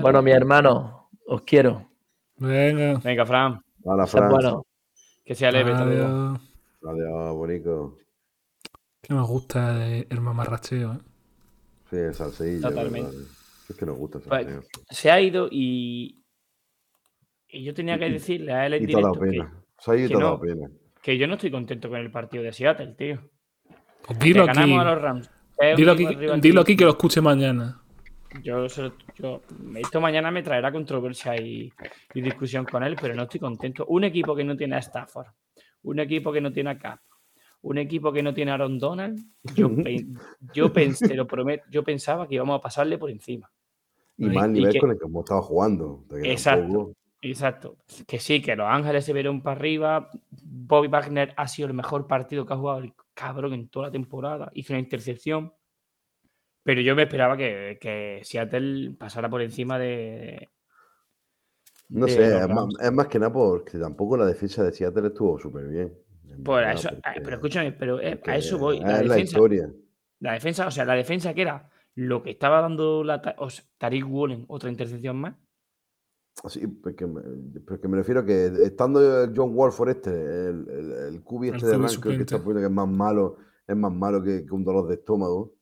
Bueno, mi hermano, os quiero. Venga. Venga, Fran, A la Sed Fran. bueno. que sea leve. Adiós. Adiós, bonito. Que nos gusta el, mamarracheo, ¿eh? Sí, el salseillo. Totalmente. ¿verdad? Es que nos gusta el Pues. Se ha ido y, y yo tenía que decirle a él en Y toda la directo que, pena. Se ha ido y que toda no. la pena. que yo no estoy contento con el partido de Seattle, tío. Pues dilo aquí. ganamos a los Rams. Dilo aquí, dilo que- aquí que lo escuche mañana. Yo, yo- esto mañana me traerá controversia y, y discusión con él, pero no estoy contento. Un equipo que no tiene a Stafford, un equipo que no tiene a Cap, un equipo que no tiene a Aaron Donald, yo, yo pensé, lo prometo, yo pensaba que íbamos a pasarle por encima. Y más el y nivel que- con el que hemos estado jugando. Exacto. tampoco- Exacto. Que sí, que Los Ángeles se vieron para arriba. Bobby Wagner ha sido el mejor partido que ha jugado el cabrón en toda la temporada. Hizo una intercepción. Pero yo me esperaba que, que Seattle pasara por encima de. No de sé, es más, es que nada porque tampoco la defensa de Seattle estuvo súper bien. en Por eso, porque- pero escúchame, pero eh, a eso voy. Es La la defensa, historia. la defensa, o sea, la defensa que era lo que estaba dando la o sea, Tariq Woolen, otra intercepción más. Sí, porque me, porque me refiero a que estando el John Wolford este, el, el, el cubi El este de QB rank, el que está poniendo que es más malo, es más malo que, que un dolor de estómago,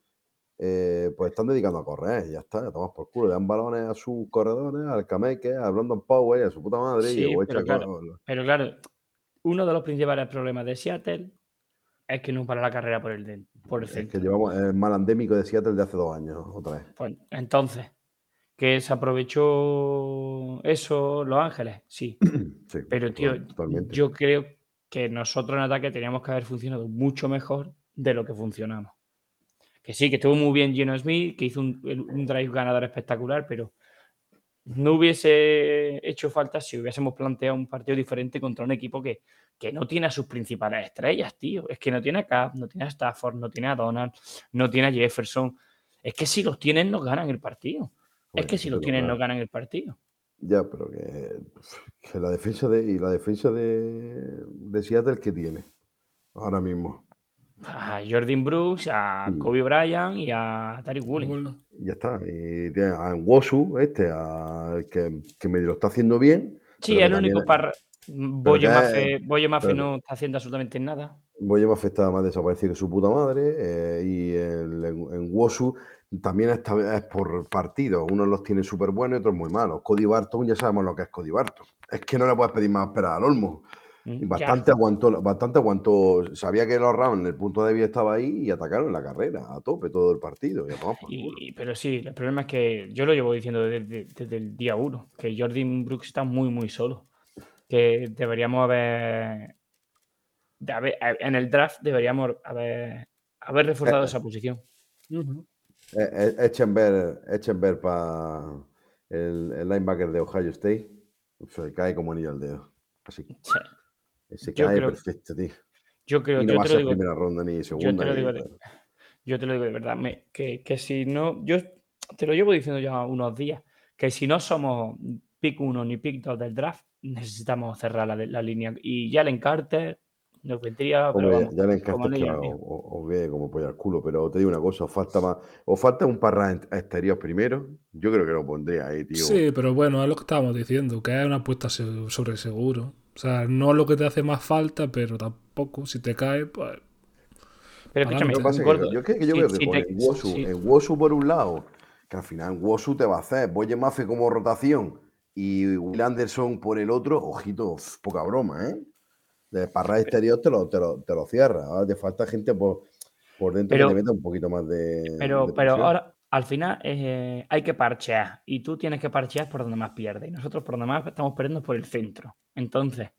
eh, pues están dedicando a correr, ya está, ya tomas por culo, le dan balones a sus corredores, al Kameke, a Brandon Powell, a su puta madre, Sí, y pero claro. Pero claro, uno de los principales problemas de Seattle es que no para la carrera por el, de- por el es que centro. llevamos el mal endémico de Seattle de hace dos años, otra vez. Pues, entonces, ¿que se aprovechó eso Los Ángeles? Sí. Sí, Pero, tío, totalmente. yo creo que nosotros en ataque teníamos que haber funcionado mucho mejor de lo que funcionamos. Que sí, que estuvo muy bien Gino Smith, que hizo un, un drive ganador espectacular, pero no hubiese hecho falta si hubiésemos planteado un partido diferente contra un equipo que, que no tiene a sus principales estrellas, tío. Es que no tiene a Cap, no tiene a Stafford, no tiene a Donald, no tiene a Jefferson. Es que si los tienen, nos ganan el partido. Es que si los tienen, nos ganan el partido. Ya, pero que, que la defensa de y la defensa de, de Seattle que tiene ahora mismo. A Jordan Brooks, a Mm. Kobe Bryant y a Tariq Woolen. Ya está. Y tiene a Nwosu, este, a- que, que medio lo está haciendo bien. Sí, el único para. Boyo Mafe, Boyo Mafe no está haciendo absolutamente nada. Boyema está más desaparecido que su puta madre. eh, y el, en Wosu también está, es por partidos. Unos los tiene súper buenos y otros muy malos. Cody Barton, ya sabemos lo que es Cody Barton. Es que no le puedes pedir más esperar al Olmo. Y Ya. bastante aguantó, bastante aguantó. Sabía que los Rams en el punto débil estaba ahí y atacaron en la carrera a tope todo el partido. y Y- pero sí, el problema es que yo lo llevo diciendo desde, desde el día uno, que Jordan Brooks está muy, muy solo. Que deberíamos haber, de haber- en el draft deberíamos haber, haber reforzado Eh, esa posición. Ujú. Eh, eh, echen ver, echen ver para el, el linebacker de Ohio State. Se cae como anillo al dedo. Así. Sí. Se Yo cae creo- perfecto, tío. Yo creo, Y no yo va a te lo ser digo, primera ronda ni yo segunda. te lo ni- digo de, yo te lo digo de verdad, me- que, que si no, yo te lo llevo diciendo ya unos días, que si no somos pick 1 ni pick 2 del draft, necesitamos cerrar la, la línea. Y ya el encarte nos vendría, pero vamos, ya le ve como pollo al culo, pero te digo una cosa, os falta más, os falta un parra en- exterior primero. Yo creo que lo pondría ahí, tío. Sí, pero bueno, es lo que estábamos diciendo, que es una apuesta sobre seguro. O sea, no es lo que te hace más falta, pero tampoco, si te cae, pues... Pero escúchame, que yo, que- que yo veo que con te- el Wosu, en Wosu por un lado, que al final Wosu te va a hacer Boye Mafe como rotación y Will Anderson por el otro, ojito, poca broma, ¿eh? De parra exterior te lo, te lo, te lo cierra. Ahora te falta gente por, por dentro Pero- que te meta un poquito más de. pero, de pero ahora, al final, eh, hay que parchear. Y tú tienes que parchear por donde más pierdes. Y nosotros por donde más estamos perdiendo por el centro. Entonces,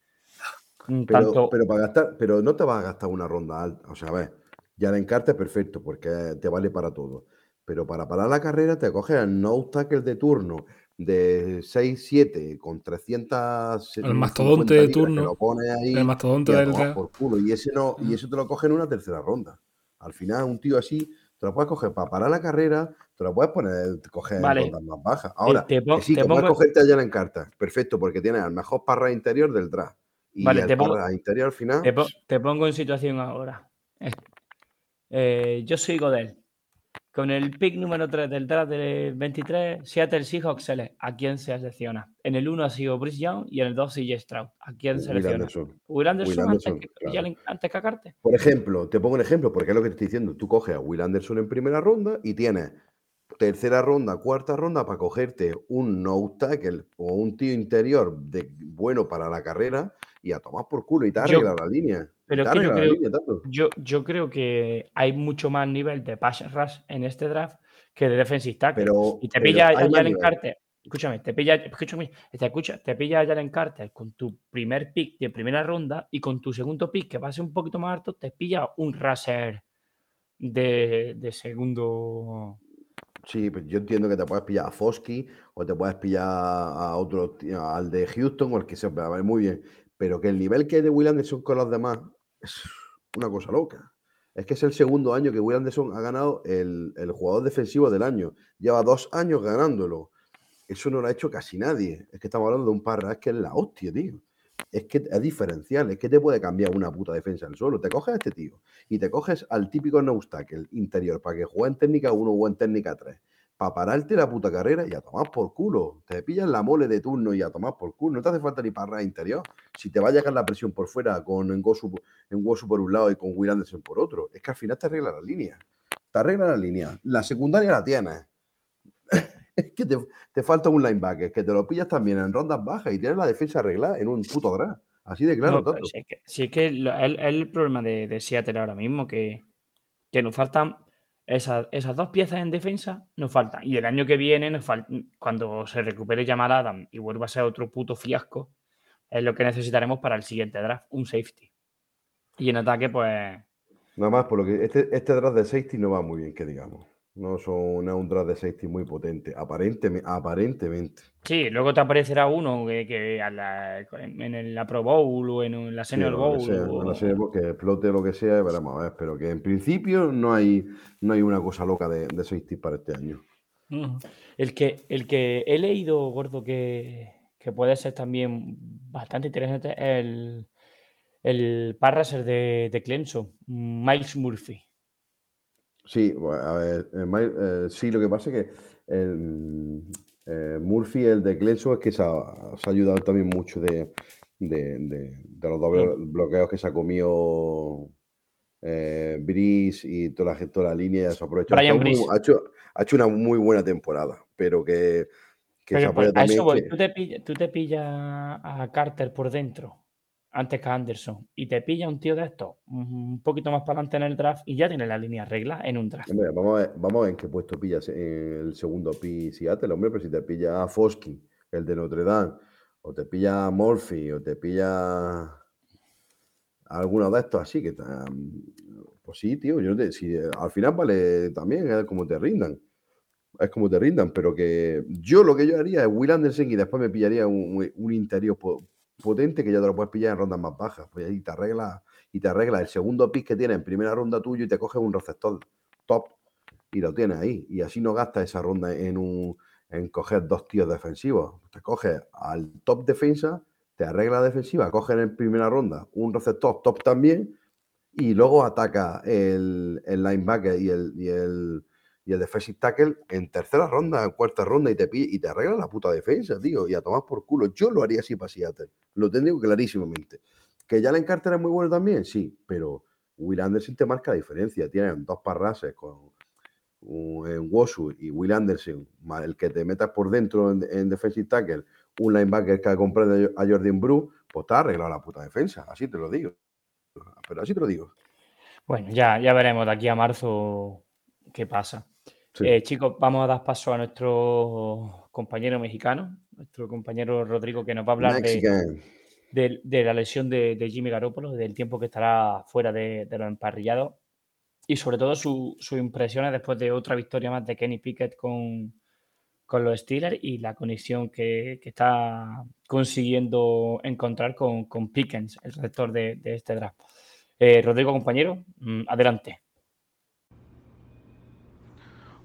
mm, Pero, tanto. pero para gastar, pero no te vas a gastar una ronda alta. O sea, a ver, ya la encarte es perfecto porque te vale para todo. Pero para parar la carrera te coges el no tackle de turno de 6-7 con 300. El mastodonte de turno, Lo pones ahí el mastodonte del por culo. Y ese no, y eso te lo coges en una tercera ronda. Al final, un tío así, te lo puedes coger para parar la carrera, te lo puedes poner, coger en Vale. rondas más bajas. Ahora, te pon- que sí, te que puedes pongo- cogerte allá en carta. Perfecto, porque tienes al mejor parra interior del draft. Y Vale, el te pongo- parra interior al final. Te, po- te pongo en situación ahora. Eh, yo soy Godel. Con el pick número 3 del draft del 23, Seattle Seahawks sele- ¿A quién se selecciona? En el 1 ha sido Brice Young y en el 2 CJ Stroud. ¿A quién selecciona? Anderson. Will Anderson, Will Anderson, antes, que, claro. antes que. Por ejemplo, te pongo un ejemplo, porque es lo que te estoy diciendo. Tú coges a Will Anderson en primera ronda y tienes tercera ronda, cuarta ronda para cogerte un no tackle o un tío interior de, bueno para la carrera y a tomar por culo y te arregla la línea. pero es que yo creo- línea. Yo, yo creo que hay mucho más nivel de pass rush en este draft que de defensive tackle. Pero, y te pilla a Jalen. Carter. Escúchame, te pilla, escúchame, te escucha, te pilla a Jalen Carter con tu primer pick de primera ronda y con tu segundo pick, que va a ser un poquito más alto, te pilla un raser de, de segundo. Sí, pues yo entiendo que te puedes pillar a Fosky o te puedes pillar a otro, al de Houston o el que sea, pero vale, muy bien. Pero que el nivel que hay de Will Anderson con los demás es una cosa loca. Es que es el segundo año que Will Anderson ha ganado el, el jugador defensivo del año. Lleva dos años ganándolo. Eso no lo ha hecho casi nadie. Es que estamos hablando de un parra, es que es la hostia, tío. Es que es diferencial, es que te puede cambiar una puta defensa al suelo. Te coges a este tío y te coges al típico no tackle interior para que juegue en técnica 1 o en técnica 3. Para pararte la puta carrera y a tomar por culo. Te pillas la mole de turno y a tomar por culo. No te hace falta ni parra interior. Si te va a llegar la presión por fuera con Ngosu, Ngosu por un lado y con Will Anderson por otro, es que al final te arregla la línea. Te arregla la línea. La secundaria la tienes. es que te, te falta un linebacker, que te lo pillas también en rondas bajas y tienes la defensa arreglada en un puto draft. Así de claro, No, si es que, si es que lo- es el problema de, de Seattle ahora mismo, que, que nos faltan esas, dos piezas en defensa, nos faltan. Y el año que viene, nos cuando se recupere Jamal Adam y vuelva a ser otro puto fiasco, es lo que necesitaremos para el siguiente draft, un safety. Y en ataque, pues. Nada más, por lo que este, este draft de safety no va muy bien, que digamos. No, son, no es un draft de safety muy potente, aparentemente. aparentemente. Sí, luego te aparecerá uno que, que a la- en el- la Pro Bowl o en la Senior Bowl. sea, o- no sé, que explote lo que sea, y veremos a ver. Pero que en principio no hay, no hay una cosa loca de, de safety para este año. El que, el que he leído, gordo, que, que puede ser también bastante interesante, es el, el de, de Clemson, Miles Murphy. Sí, bueno, a ver, eh, eh, sí, lo que pasa es que el, eh, Murphy, el de Clemson, es que se ha, se ha ayudado también mucho de, de, de- de los dobles bloqueos que se ha comido eh, Brice y toda la, toda la línea. Se ha aprovechado. Muy- ha, hecho, ha hecho una muy buena temporada, pero que, que se apoya pues, a eso también. voy. que- ¿Tú te pillas tú te pillas a Carter por dentro antes que Anderson y te pilla un tío de estos un poquito más para adelante en el draft y ya tiene la línea regla en un draft. Vamos, a ver, vamos a ver en qué puesto pillas el segundo pi Seattle, hombre, pero si te pilla a Fosky, el de Notre Dame, o te pilla a Murphy, o te pilla a alguno de estos así, que pues sí, tío, yo no te- si, al final vale también, es como te rindan. Es como te rindan, pero que yo lo que yo haría es Will Anderson y después me pillaría un, interior potente que ya te lo puedes pillar en rondas más bajas. Pues ahí te arregla y te arregla el segundo pick que tienes en primera ronda tuyo y te coges un receptor top y lo tienes ahí. Y así no gastas esa ronda en un en coger dos tíos defensivos. Te coges al top defensa, te arregla la defensiva, coges en primera ronda un receptor top también y luego ataca el, el linebacker y y el, y el defensive tackle en tercera ronda, en cuarta ronda y te, y te arregla la puta defensa, tío, y a tomar por culo. Yo lo haría así para Seattle, lo tendría clarísimamente. ¿Que la Carter es muy bueno también? Sí, pero Will Anderson te marca la diferencia. Tienen dos parrases con un, Wosu y Will Anderson, el que te metas por dentro en, en defensive tackle, un linebacker que comprende a Jordan Brew, pues te ha arreglado la puta defensa, así te lo digo. Pero así te lo digo. Bueno, ya, ya veremos de aquí a marzo qué pasa. Sí. Eh, chicos, vamos a dar paso a nuestro compañero mexicano, nuestro compañero Rodrigo, que nos va a hablar de, Mexican. de- de la lesión de, de Jimmy Garoppolo, del tiempo que estará fuera de, los emparrillados y sobre todo su- sus impresiones después de otra victoria más de Kenny Pickett con, con los Steelers y la conexión que, que está consiguiendo encontrar con, con Pickens, el receptor de, de este draft. Eh, Rodrigo, compañero, mm, adelante.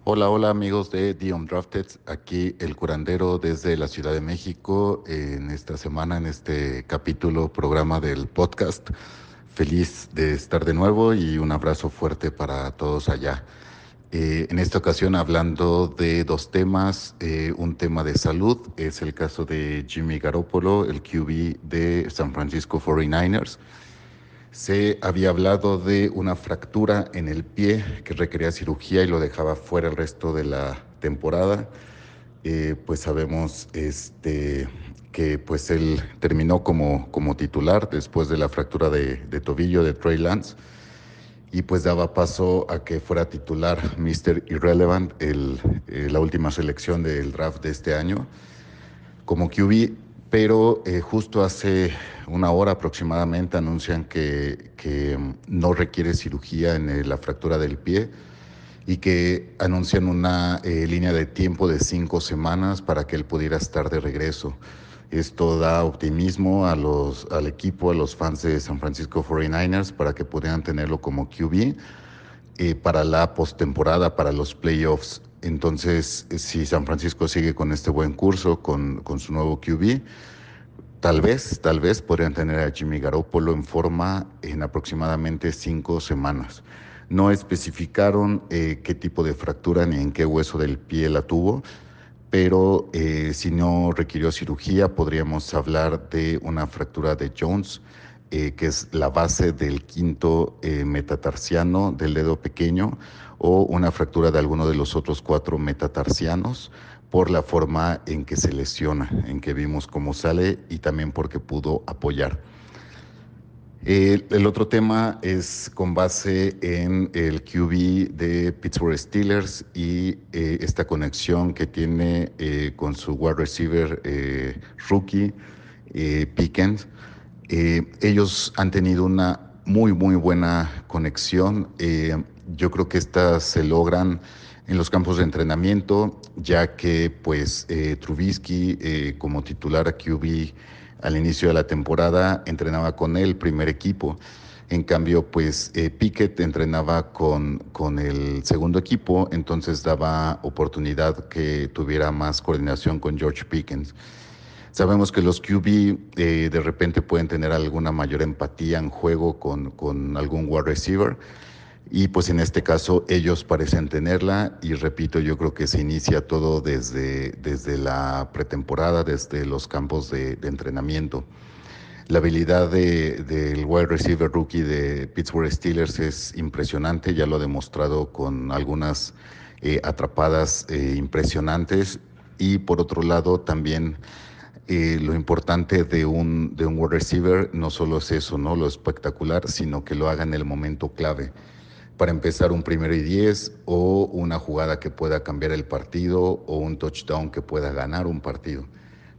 Hola, hola amigos de The Undrafted, aquí el curandero desde la Ciudad de México en esta semana, en este capítulo, programa del podcast. Feliz de estar de nuevo y un abrazo fuerte para todos allá. Eh, en esta ocasión hablando de dos temas, eh, un tema de salud, es el caso de Jimmy Garoppolo, el QB de San Francisco 49ers. Se había hablado de una fractura en el pie que requería cirugía y lo dejaba fuera el resto de la temporada. Eh, pues sabemos este, que pues él terminó como, como titular después de la fractura de, tobillo de Trey Lance y pues daba paso a que fuera titular Mr. Irrelevant, el, eh, la última selección del draft de este año como QB, pero eh, justo hace una hora aproximadamente anuncian que, mm, no requiere cirugía en eh, la fractura del pie y que anuncian una eh, línea de tiempo de cinco semanas para que él pudiera estar de regreso. Esto da optimismo a los, al equipo, a los fans de San Francisco 49ers para que pudieran tenerlo como QB eh, para la postemporada, para los playoffs. Entonces, si San Francisco sigue con este buen curso, con, con su nuevo QB, tal vez, tal vez podrían tener a Jimmy Garoppolo en forma en aproximadamente cinco semanas. No especificaron eh, qué tipo de fractura ni en qué hueso del pie la tuvo, pero eh, si no requirió cirugía, podríamos hablar de una fractura de Jones, eh, que es la base del quinto metatarsiano del dedo pequeño, o una fractura de alguno de los otros cuatro metatarsianos por la forma en que se lesiona, en que vimos cómo sale y también porque pudo apoyar. El, otro tema es con base en el QB de Pittsburgh Steelers y eh, esta conexión que tiene eh, con su wide receiver eh, rookie, Pickens. Ellos han tenido una muy, muy buena conexión. Yo creo que estas se logran en los campos de entrenamiento, ya que pues eh, Trubisky eh, como titular a QB al inicio de la temporada entrenaba con el primer equipo. En cambio, pues eh, Pickett entrenaba con, con el segundo equipo, entonces daba oportunidad que tuviera más coordinación con George Pickens. Sabemos que los QB eh, de repente pueden tener alguna mayor empatía en juego con, con algún wide receiver y pues en este caso ellos parecen tenerla y repito, yo creo que se inicia todo desde, desde la pretemporada, desde los campos de, de entrenamiento. La habilidad de- del wide receiver rookie de Pittsburgh Steelers es impresionante, ya lo ha demostrado con algunas eh, atrapadas eh, impresionantes y por otro lado también eh, lo importante de un, de un wide receiver no solo es eso, ¿no? Lo espectacular, sino que lo haga en el momento clave para empezar un primero y diez o una jugada que pueda cambiar el partido o un touchdown que pueda ganar un partido.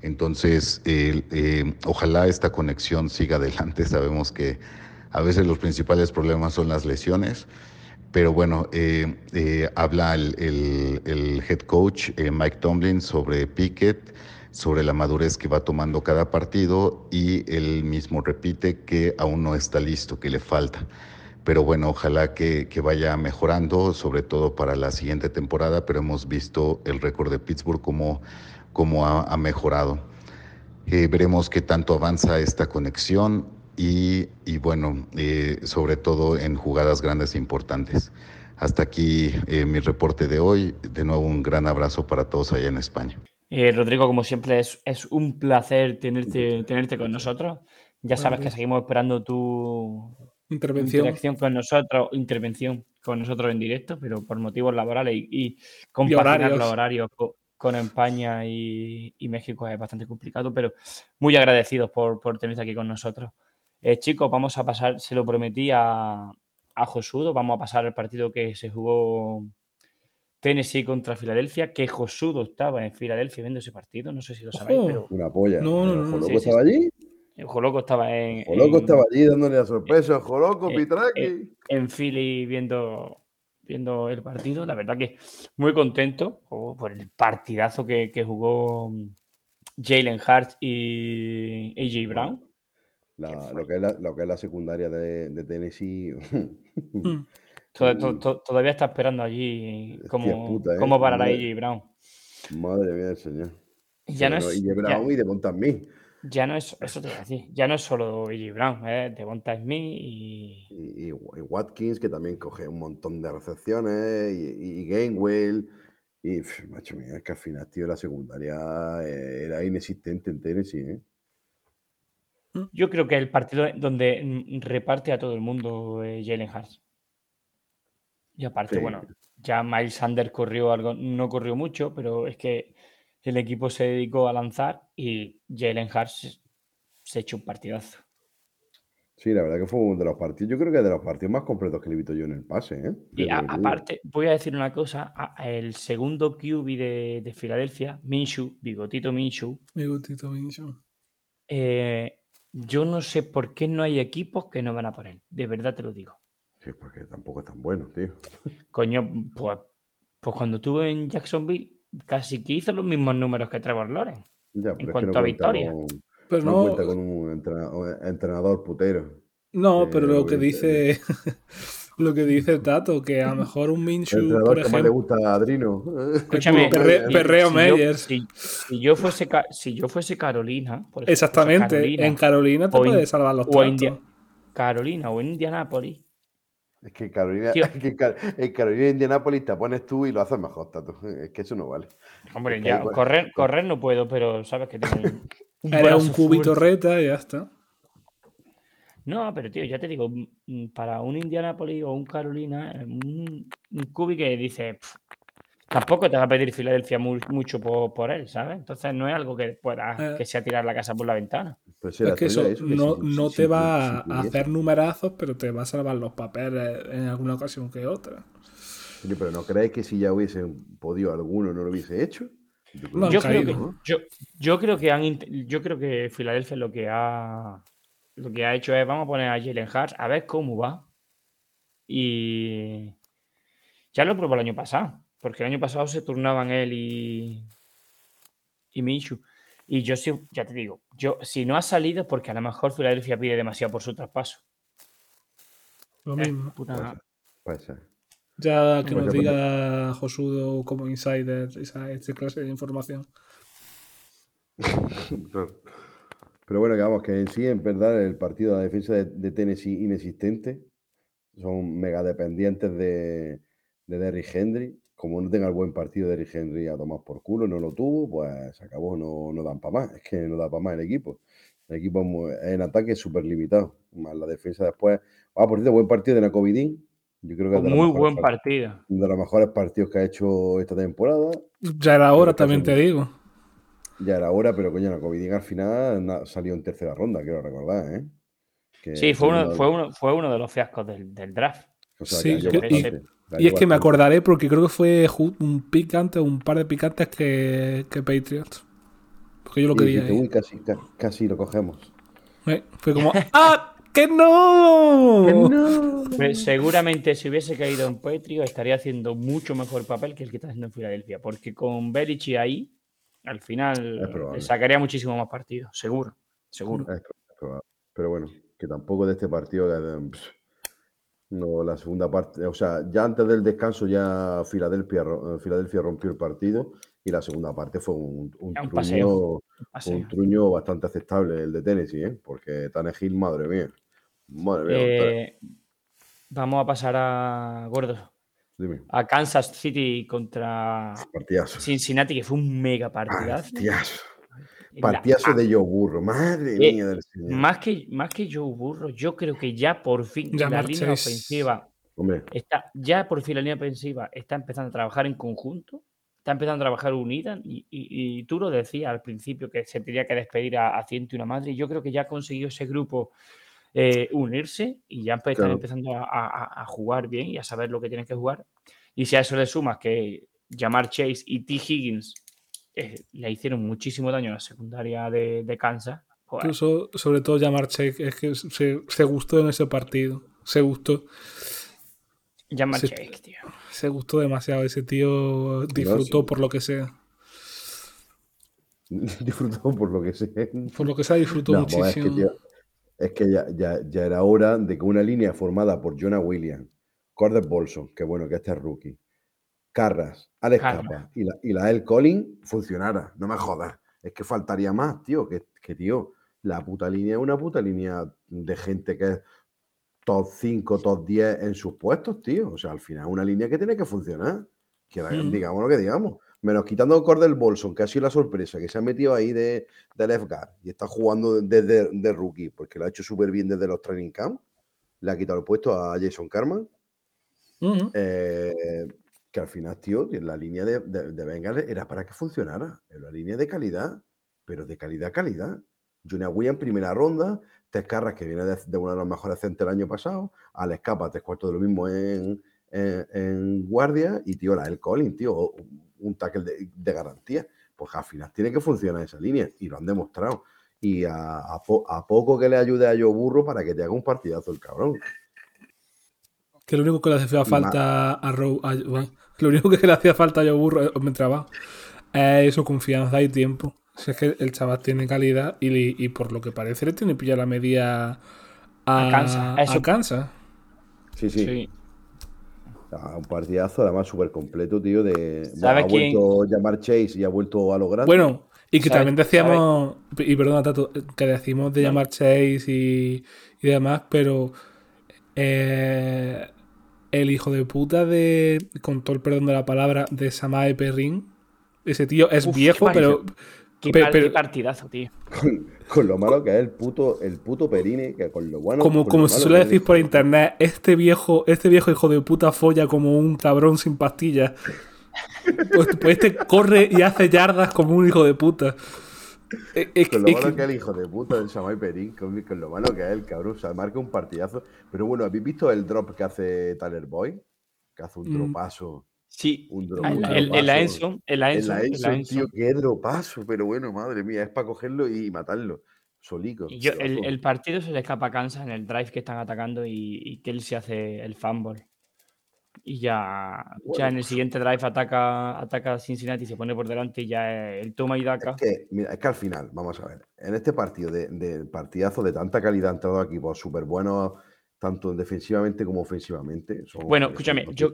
Entonces, eh, eh, ojalá esta conexión siga adelante. Sabemos que a veces los principales problemas son las lesiones, pero bueno, eh, habla el, el, el, head coach Mike Tomlin sobre Pickett, sobre la madurez que va tomando cada partido y él mismo repite que aún no está listo, que le falta pero bueno, ojalá que, que, vaya mejorando, sobre todo para la siguiente temporada, pero hemos visto el récord de Pittsburgh como, como ha, ha mejorado. Eh, veremos qué tanto avanza esta conexión y, y bueno, eh, sobre todo en jugadas grandes e importantes. Hasta aquí eh, mi reporte de hoy. De nuevo, un gran abrazo para todos allá en España. Eh, Rodrigo, como siempre, es, es un placer tenerte, tenerte con nosotros. Ya sabes que seguimos esperando tu, Intervención. interacción con nosotros, intervención con nosotros en directo, pero por motivos laborales y, y compaginar horarios. los horarios co- con, España y, y México es bastante complicado, pero muy agradecidos por, por tenerte aquí con nosotros. Eh, chicos, vamos a pasar, se lo prometí a, a Josudo, vamos a pasar al partido que se jugó Tennessee contra Filadelfia, que Josudo estaba en Filadelfia viendo ese partido, no sé si lo sabéis, Ojo. pero Una polla. No, no, no, ¿Joloco sí, sí, estaba sí. allí? Joloco estaba en, Joloco en- estaba allí dándole la sorpresa. Joloco, eh, Pitraki. eh, en Philly viendo, viendo el partido. La verdad que muy contento oh, por el partidazo que, que jugó mm, Jalen Hart y AJ Brown. La- lo, que es la, lo que es la secundaria de, de Tennessee. Mm. To- to- to- todavía está esperando allí cómo, puta, ¿eh? cómo parará Madre- AJ Brown. Madre mía del señor. Y Ya no, es, y de ya, Brown y de Montamí. Ya no es, eso te voy a decir, ya no es solo AJ Brown, es Devonta Smith y, Y, y- y Watkins, que también coge un montón de recepciones. Y, y Gainwell. Y, pf, macho mío, es que al final, tío, la secundaria eh, era inexistente en Tennessee, ¿eh? Yo creo que el partido donde mm, reparte a todo el mundo eh, Jalen Hurts. Y aparte, Sí. bueno, ya Miles Sanders corrió algo, no corrió mucho, pero es que el equipo se dedicó a lanzar y Jalen Hurts se- se echó un partidazo. Sí, la verdad que fue uno de los partidos, yo creo que de los partidos más completos que le he visto yo en el pase, ¿eh? Y a- aparte, voy a decir una cosa, a- a el segundo QB de, de Filadelfia, Minshew, Bigotito Minshew, Mi gustito, Mincho. eh, yo no sé por qué no hay equipos que no van a por él, de verdad te lo digo. Sí, porque tampoco es tan bueno, tío. Coño, pues, pues cuando estuvo en Jacksonville, casi que hizo los mismos números que Trevor Lawrence. Ya, En pero es que cuanto no a cuenta victoria. con- Pero no no, cuenta con un entrenador, entrenador putero. no, eh, pero lo que dice lo que dice el Tato, que a lo mejor un El Minshew, entrenador por que más le ejemplo, gusta a Adrino. Escúchame, Perre- perreo si Meyers. Yo, si, si yo fuese, si yo fuese Carolina, por ejemplo, exactamente, Carolina, en Carolina te puede salvar los o. India- Carolina o Indianapolis, Es que en Carolina, es que en Car- en Carolina e Indianápolis te pones tú y lo haces mejor, Tato. Es que eso no vale. hombre, Es que ya, correr, correr no puedo, pero sabes que tengo un, un cubito fuerte. reta y ya está. No, pero tío, ya te digo, mm, mm, para un Indianapolis o un Carolina, eh, un, un cubi que dice, "Pf, tampoco te va a pedir Filadelfia mu- mucho por, por él, ¿sabes? Entonces no es algo que pueda, Eh. que sea tirar la casa por la ventana. Pues sí, Es la que eso teoría es que no, si- no si- te si- va si a hacer numerazos, pero te va a salvar los papeles en alguna ocasión que otra. Pero ¿no crees que si ya hubiesen podido alguno no lo hubiese hecho? Yo creo No han Yo que creo, sí, que, caído, ¿no? yo, yo creo que han yo creo que Filadelfia lo que ha lo que ha hecho es vamos a poner a Jalen Hurts a ver cómo va. Y ya lo probó el año pasado, porque el año pasado se turnaban él y y Minshew. Y yo sí, ya te digo, yo si no ha salido es porque a lo mejor Filadelfia pide demasiado por su traspaso. Lo Eh, mismo. puta- Puede ser. Ya que nos diga Josudo como insider esa, esa clase de información. Pero bueno, que vamos, que en sí, en verdad, el partido de la defensa de, de Tennessee inexistente. Son mega dependientes de, de Derrick Henry. Como no tenga el buen partido Derrick Henry a tomar por culo, no lo tuvo, pues se acabó, no, no dan para más. Es que no da para más el equipo. El equipo en ataque es súper limitado. Más la defensa después. Ah, por cierto, buen partido de Nacovidín. Yo creo que es de los Muy buen part- partido. de los mejores partidos que ha hecho esta temporada. Ya era hora, también te digo. Ya era hora, pero coño, la Covid al final na- salió en tercera ronda, quiero recordar, ¿eh? Que Sí, fue uno, fue uno, fue uno de los fiascos del, del draft. O sea, Sí, que- y- bastante, cayó Y es que me acordaré porque creo que fue un pick antes, un par de pick antes que, que Patriots. Porque yo lo Y quería. dijiste, ahí. "Uy, casi, ca- casi lo cogemos. Eh, Fue como, ¡ah! ¡Que no! Pues seguramente si hubiese caído en Patriot estaría haciendo mucho mejor papel que el que está haciendo en Filadelfia. Porque con Belichick ahí, al final le sacaría muchísimo más partido. Seguro. Seguro. Es probable. Pero bueno, que tampoco de este partido. pff, No, la segunda parte. O sea, ya antes del descanso, ya Filadelfia, eh, Filadelfia rompió el partido. Y la segunda parte fue un, un, Un truño, paseo. Paseo. un truño bastante aceptable el de Tennessee, ¿eh? Porque Tannehill, madre mía. Madre mía. Eh, vamos a pasar a Gordo. Dime, A Kansas City contra partidazo. Cincinnati, que fue un mega partidazo. Partidazo. Partidazo de Joe Burro. Madre Eh, mía del señor. Más que, más que Joe Burro, yo creo que ya por fin la línea ofensiva Hombre, está, ya por fin la línea ofensiva está empezando a trabajar en conjunto, está empezando a trabajar unida y, y- y tú lo decías al principio que se tenía que despedir a, a ciento y una madre y yo creo que ya ha conseguido ese grupo eh, unirse y ya están Claro. empezando a, a- a jugar bien y a saber lo que tienen que jugar y si a eso le sumas que Jamar Chase y T. Higgins eh, le hicieron muchísimo daño a la secundaria de, de Kansas, pues, Incluso, sobre todo, llamar Check es que se, se gustó en ese partido. Se gustó. Jamar Sí. Chase, tío. Se gustó demasiado. Ese tío disfrutó por lo que sea. disfrutó por lo que sé. Por lo que sea, disfrutó No, pues es que, muchísimo. tío, es que ya, ya- ya era hora de que una línea formada por Jonah Williams, Cordes Bolson, que bueno, que este es rookie, Carras, Alex Carras. Capa y la, y la El Collin funcionara. No me jodas. Es que faltaría más, tío. Que, que, tío, la puta línea es una puta línea de gente que es top 5, top 10 en sus puestos, tío. O sea, al final es una línea que tiene que funcionar. Que Mm. digamos lo que digamos. Menos quitando Cordell Bolson, que ha sido la sorpresa, que se ha metido ahí de, de left guard y está jugando desde de, rookie, porque lo ha hecho súper bien desde los training camp. Le ha quitado el puesto a Jason Carman. Eh, que al final, tío, la línea de, de, de Bengals era para que funcionara. Era una línea de calidad, pero de calidad, calidad. Junior Williams, primera ronda. Tess Carras, que viene de, de uno de los mejores centros el año pasado. Alex Capa, tres cuartos de lo mismo en, en, en guardia. Y, tío, la El Collins, tío, un, tackle de, de garantía. Pues al final tiene que funcionar esa línea. Y lo han demostrado. Y a, a po- a poco que le ayude a Joe Burro para que te haga un partidazo el cabrón. Que lo único que le hacía falta a Row. a- lo único que le hacía falta a Joe Burro, me traba, es su confianza y tiempo. Si es que el chaval tiene calidad y, y por lo que parece le tiene pilla la media a, A Kansas, a eso- Kansas. Sí, sí. Sí. Ah, un partidazo, además súper completo, tío. De, ¿Sabes ha quién? vuelto a llamar Chase y ha vuelto a lograr. Bueno, y que ¿Sabe- también decíamos, y perdona, Tato, que decimos de llamar Chase y, y demás, pero eh, el hijo de puta de, con todo el perdón de la palabra, de Samae Perrin, ese tío es Uf, qué viejo, pero, Qué, pe- par- qué pero partidazo, tío. con, con lo malo que es el puto, el puto Perine, que con lo bueno. como, como lo se suele decir por internet, este viejo, este viejo hijo de puta folla como un cabrón sin pastillas. Pues, pues este corre y hace yardas como un hijo de puta. Es- es Con lo malo que- que es el hijo de puta del Samay Perín, con, con lo malo que es el cabrón. O sea, marca un partidazo. Pero bueno, ¿habéis visto el drop que hace Tyler Boy? Que hace un Mm. dropazo. Sí. Un drop. Ah, un En la- en- en la dropazo. Enson, en la En Enson, la en la Enson, Enson. tío, qué dropazo. Pero bueno, madre mía, es para cogerlo y matarlo. Solico. Yo- el, el partido se le escapa a Kansas en el drive que están atacando y, y que él se hace el fumble. Y ya, ya en el siguiente drive ataca, ataca a Cincinnati y se pone por delante y ya el toma y daca. Es que, mira, es que al final, vamos a ver, en este partido de, de partidazo de tanta calidad han entrado equipos súper buenos, tanto defensivamente como ofensivamente. Son- Bueno, escúchame, yo,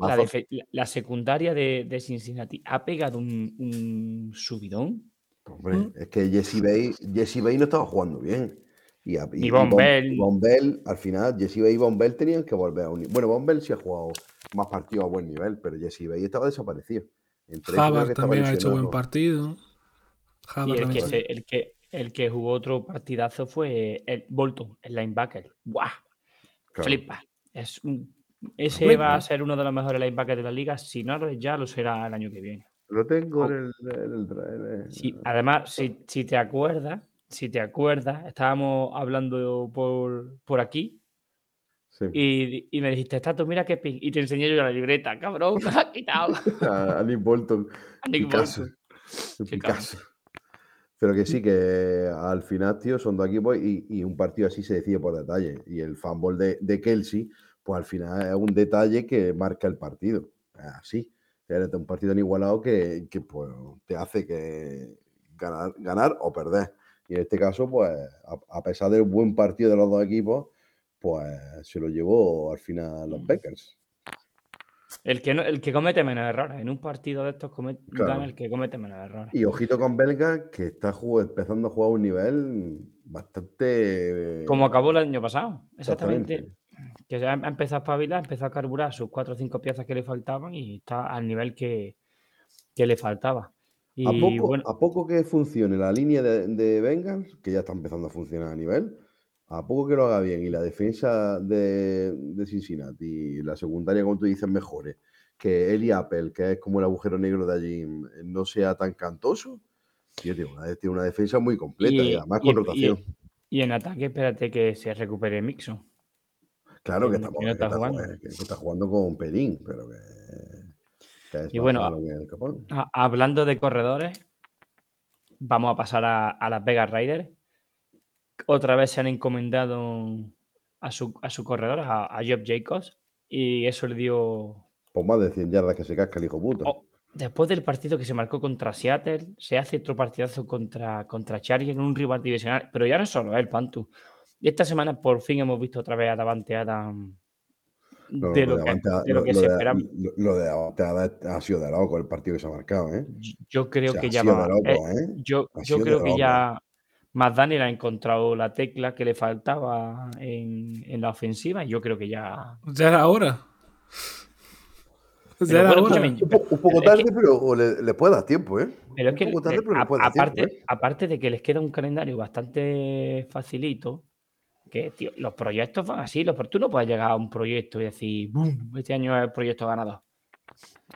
la secundaria de, de Cincinnati ha pegado un, un subidón. Hombre, ¿Mm? es que Jesse Bay, Jesse Bay no estaba jugando bien. Y, a- Von Von- Bell. Al final, Jesse Bay y Von Bell tenían que volver a unir. Bueno, Von Bell sí ha jugado más partidos a buen nivel, pero Jesse Bay estaba desaparecido. Entre Havard también ha hecho buen partido. Y el que, se- el, que, el que jugó otro partidazo fue el Bolton, el linebacker. ¡Buah! Claro. Flipa. Es un- ese va a ser uno de los mejores linebackers de la liga. Si no lo es ya, lo será el año que viene. Lo tengo Oh. en el, en el dra- en el- Sí, además, si, si te acuerdas, si te acuerdas, estábamos hablando por, por aquí sí. y, y me dijiste, Tato, mira qué pin. Y te enseñé yo la libreta, cabrón, has quitado. A, a Nick Bolton. A Nick Picasso. Bolton. Picasso. Pero que sí, que al final, tío, son dos equipos y, y un partido así se decide por detalle. Y el fútbol de, de Kelsey, pues al final es un detalle que marca el partido. Así. Un partido tan igualado que, que, pues, te hace que ganar, ganar o perder. Y en este caso, pues, a, a pesar del buen partido de los dos equipos, pues se lo llevó al final los Packers. El que, no- el que comete menos errores. En un partido de estos come- Claro. gana el que comete menos errores. Y ojito con Belga, que está empezando a jugar un nivel bastante. Como acabó el año pasado. Exactamente. Exactamente. Que ya ha empezado a espabilar, empezó a carburar sus cuatro o cinco piezas que le faltaban y está al nivel que, que le faltaba. Y A poco, bueno, a poco que funcione la línea de, de Bengals, que ya está empezando a funcionar a nivel, a poco que lo haga bien y la defensa de, de Cincinnati y la secundaria, como tú dices, mejore, que Eli Apple, que es como el agujero negro de allí, no sea tan cantoso, tío, tiene una, tiene una defensa muy completa y, y, además con y- rotación. y en ataque, espérate que se recupere Mixon. claro que, estamos- que está jugando. que, está jugando con Perín, pero que, Y bueno, el. A- hablando de corredores, vamos a pasar a, a Las Vegas Raiders. Otra vez se han encomendado a su, a su corredor, a, a Job Jacobs, y eso le dio. Pues más de 100 yardas que se casca el hijo puta. Oh, después del partido que se marcó contra Seattle, se hace otro partidazo contra, contra Chargers en un rival divisional, pero ya no solo él, Pantu. Y esta semana por fin hemos visto otra vez a Davante Adam No, de lo lo que, de lo que lo se. Lo, lo de Adams ha sido de loco el partido que se ha marcado, ¿eh? Yo creo O sea, que ya va. loco, eh, ¿eh? Yo, creo que ya McDaniel ha encontrado la tecla que le faltaba en, en la ofensiva y yo creo que ya. Ya era hora. Pero Ya era bueno, hora. escúchame, Un, po- un poco Es tarde, que- pero le, le puede dar tiempo, ¿eh? Pero es un que poco tarde, pero le a- puede dar aparte, tiempo, aparte de que les queda un calendario bastante facilito, que tío, los proyectos van así. Los, tú no puedes llegar a un proyecto y decir, ¡bum! Este año es el proyecto ganador.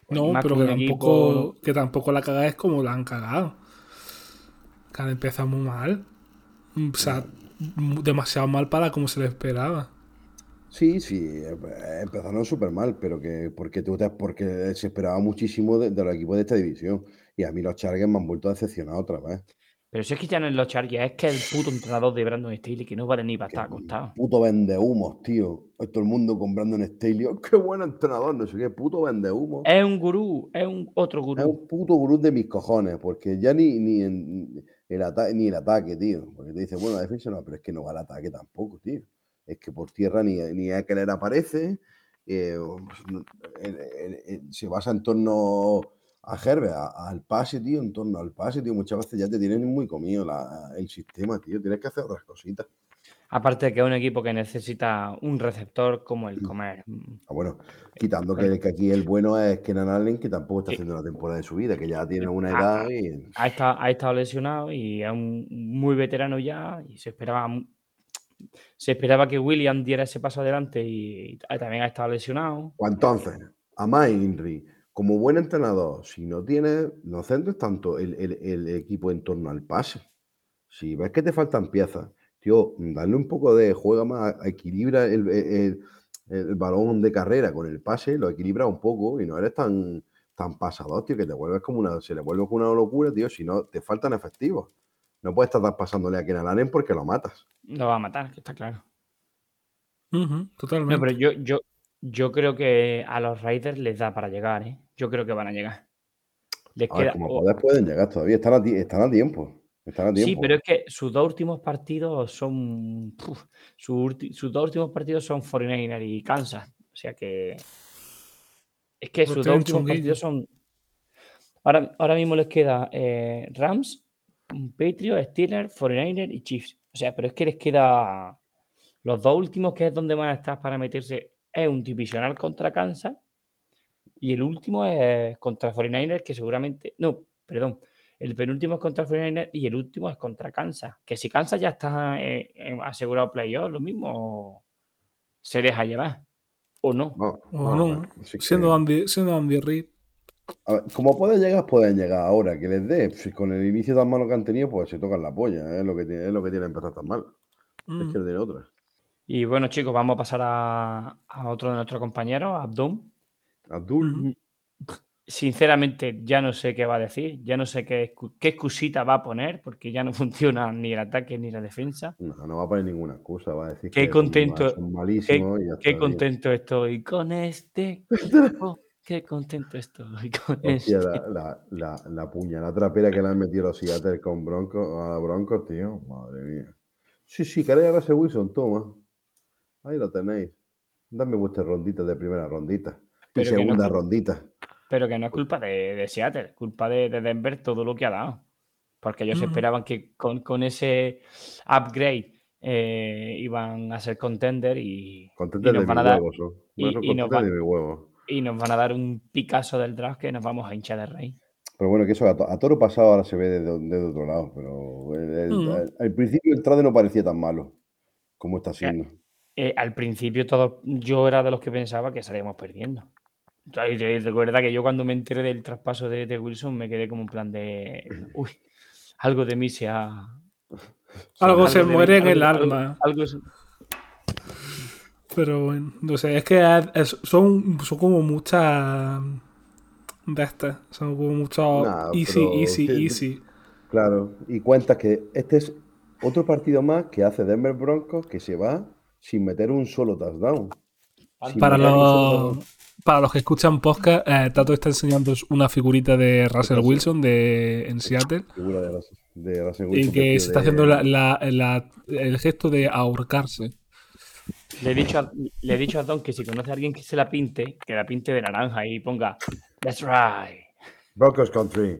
No, Más pero que tampoco, equipo- que tampoco la cagáis como la han cagado. Que han empezado muy mal. O sea, demasiado mal para como se le esperaba. Sí, sí, eh, empezaron súper mal, pero que porque, tú te- porque se esperaba muchísimo de, de los equipos de esta división. Y a mí los Chargers me han vuelto a decepcionar otra vez. Pero si es que ya no es los Chargers, es que el puto entrenador de Brandon Staley que no vale ni para estar acostado. Puto vende humos, tío. Todo el mundo comprando en Staley. ¡Oh, qué buen entrenador! No sé qué, puto vende humos. Es un gurú, es un otro Es gurú. un puto gurú de mis cojones, porque ya ni, ni, en- el ata- ni el ataque, tío. Porque te dice, bueno, la defensa no, pero es que no va al ataque tampoco, tío. Es que por tierra ni, ni Eckler aparece. eh, no- el- el- el- se basa en torno a Herbert, al pase, tío, en torno al pase, tío. Muchas veces ya te tienen muy comido la- el sistema, tío. Tienes que hacer otras cositas. Aparte de que es un equipo que necesita un receptor como el comer. Ah, bueno, quitando que, que aquí el bueno es Kenan Allen, que tampoco está haciendo la temporada de su vida, que ya tiene una edad y. Ha estado, ha estado lesionado y es un muy veterano ya y se esperaba se esperaba que William diera ese paso adelante y también ha estado lesionado. Pues entonces, a Mike Inri, como buen entrenador, si no tienes, no centres tanto el, el- el equipo en torno al pase. Si ves que te faltan piezas, tío, dale un poco de juega más, equilibra el, el- el balón de carrera con el pase, lo equilibra un poco y no eres tan, tan pasador, tío, que te vuelves como una, se le vuelve como una locura, tío, si no, te faltan efectivos. No puedes estar pasándole a Kenan Allen porque lo matas. Lo va a matar, que está claro. Totalmente. No, pero yo, yo, yo creo que a los Raiders les da para llegar, ¿eh? Yo creo que van a llegar. Les A ver, como poder pueden llegar todavía, están a, ti- están a tiempo. Están a tiempo. Sí, pero es que sus dos últimos partidos son. puf, sus, dos últimos partidos son 49ers y Kansas. O sea que. Es que sus dos últimos partidos son. Ahora, ahora mismo les queda eh, Rams, Patriots, Steelers, 49ers y Chiefs. O sea, pero es que les queda. Los dos últimos, que es donde van a estar para meterse, es un divisional contra Kansas. Y el último es contra 49ers, que seguramente. No, perdón. El penúltimo es contra 49ers y el último es contra Kansas. Que si Kansas ya está eh, eh, asegurado playoff, lo mismo se deja llevar. ¿O no? No, O no, que- siendo Andy, siendo Andy Reid. A ver, como pueden llegar, pueden llegar ahora. Que les dé. Si con el inicio tan malo que han tenido, pues se tocan la polla. Es lo que tiene, es lo que tiene empezar tan mal. Es Mm. que de otra. Y bueno, chicos, vamos a pasar a, a otro de nuestros compañeros, Abdum. Abdul. Sinceramente, ya no sé qué va a decir, ya no sé qué, qué excusita va a poner, porque ya no funciona ni el ataque ni la defensa. No, no va a poner ninguna excusa. Va a decir Qué que contento- son Qué, malísimos. y ya qué contento estoy con este equipo, qué contento estoy con Hostia, este. la, la, la, la puñalada trapera que le han metido los Seattle con Bronco, a Broncos, tío. Madre mía. Sí, sí, queréis a Russell Wilson, toma. Ahí lo tenéis. Dame vuestras ronditas de primera rondita. Pero que no segunda rondita. Pero que no es culpa de, de Seattle, es culpa de, de Denver todo lo que ha dado. Porque ellos esperaban que con, con ese upgrade eh, iban a ser contender y, Contentes y nos de van a dar- huevo, son. y- nos va- de y van a dar un Picasso del draft que nos vamos a hinchar de rey. Pero bueno, que eso a, to- a toro pasado ahora se ve desde, desde otro lado. Pero el- el- Mm. al, al principio el trade no parecía tan malo como está siendo. Eh, al principio todo, yo era de los que pensaba que salíamos perdiendo. Recuerda que yo cuando me enteré del traspaso de, de Wilson me quedé como un plan de, uy, algo de mí se ha... Algo se muere en el algo- alma. algo se- Pero bueno, no sé, es que son, son como muchas de estas. Son como muchos Nah, easy, pero easy, easy. Claro, y cuentas que este es otro partido más que hace Denver Broncos que se va sin meter un solo touchdown. Para los. Para los que escuchan podcast, eh, Tato está enseñando una figurita de Russell Wilson de, en Seattle. Figura de Russell- de Russell Y Wilson, que se está de- haciendo la- la- la- el gesto de ahorcarse. Le he, dicho a, le he dicho a Don que si conoce a alguien que se la pinte, que la pinte de naranja y ponga That's right. Broncos Country.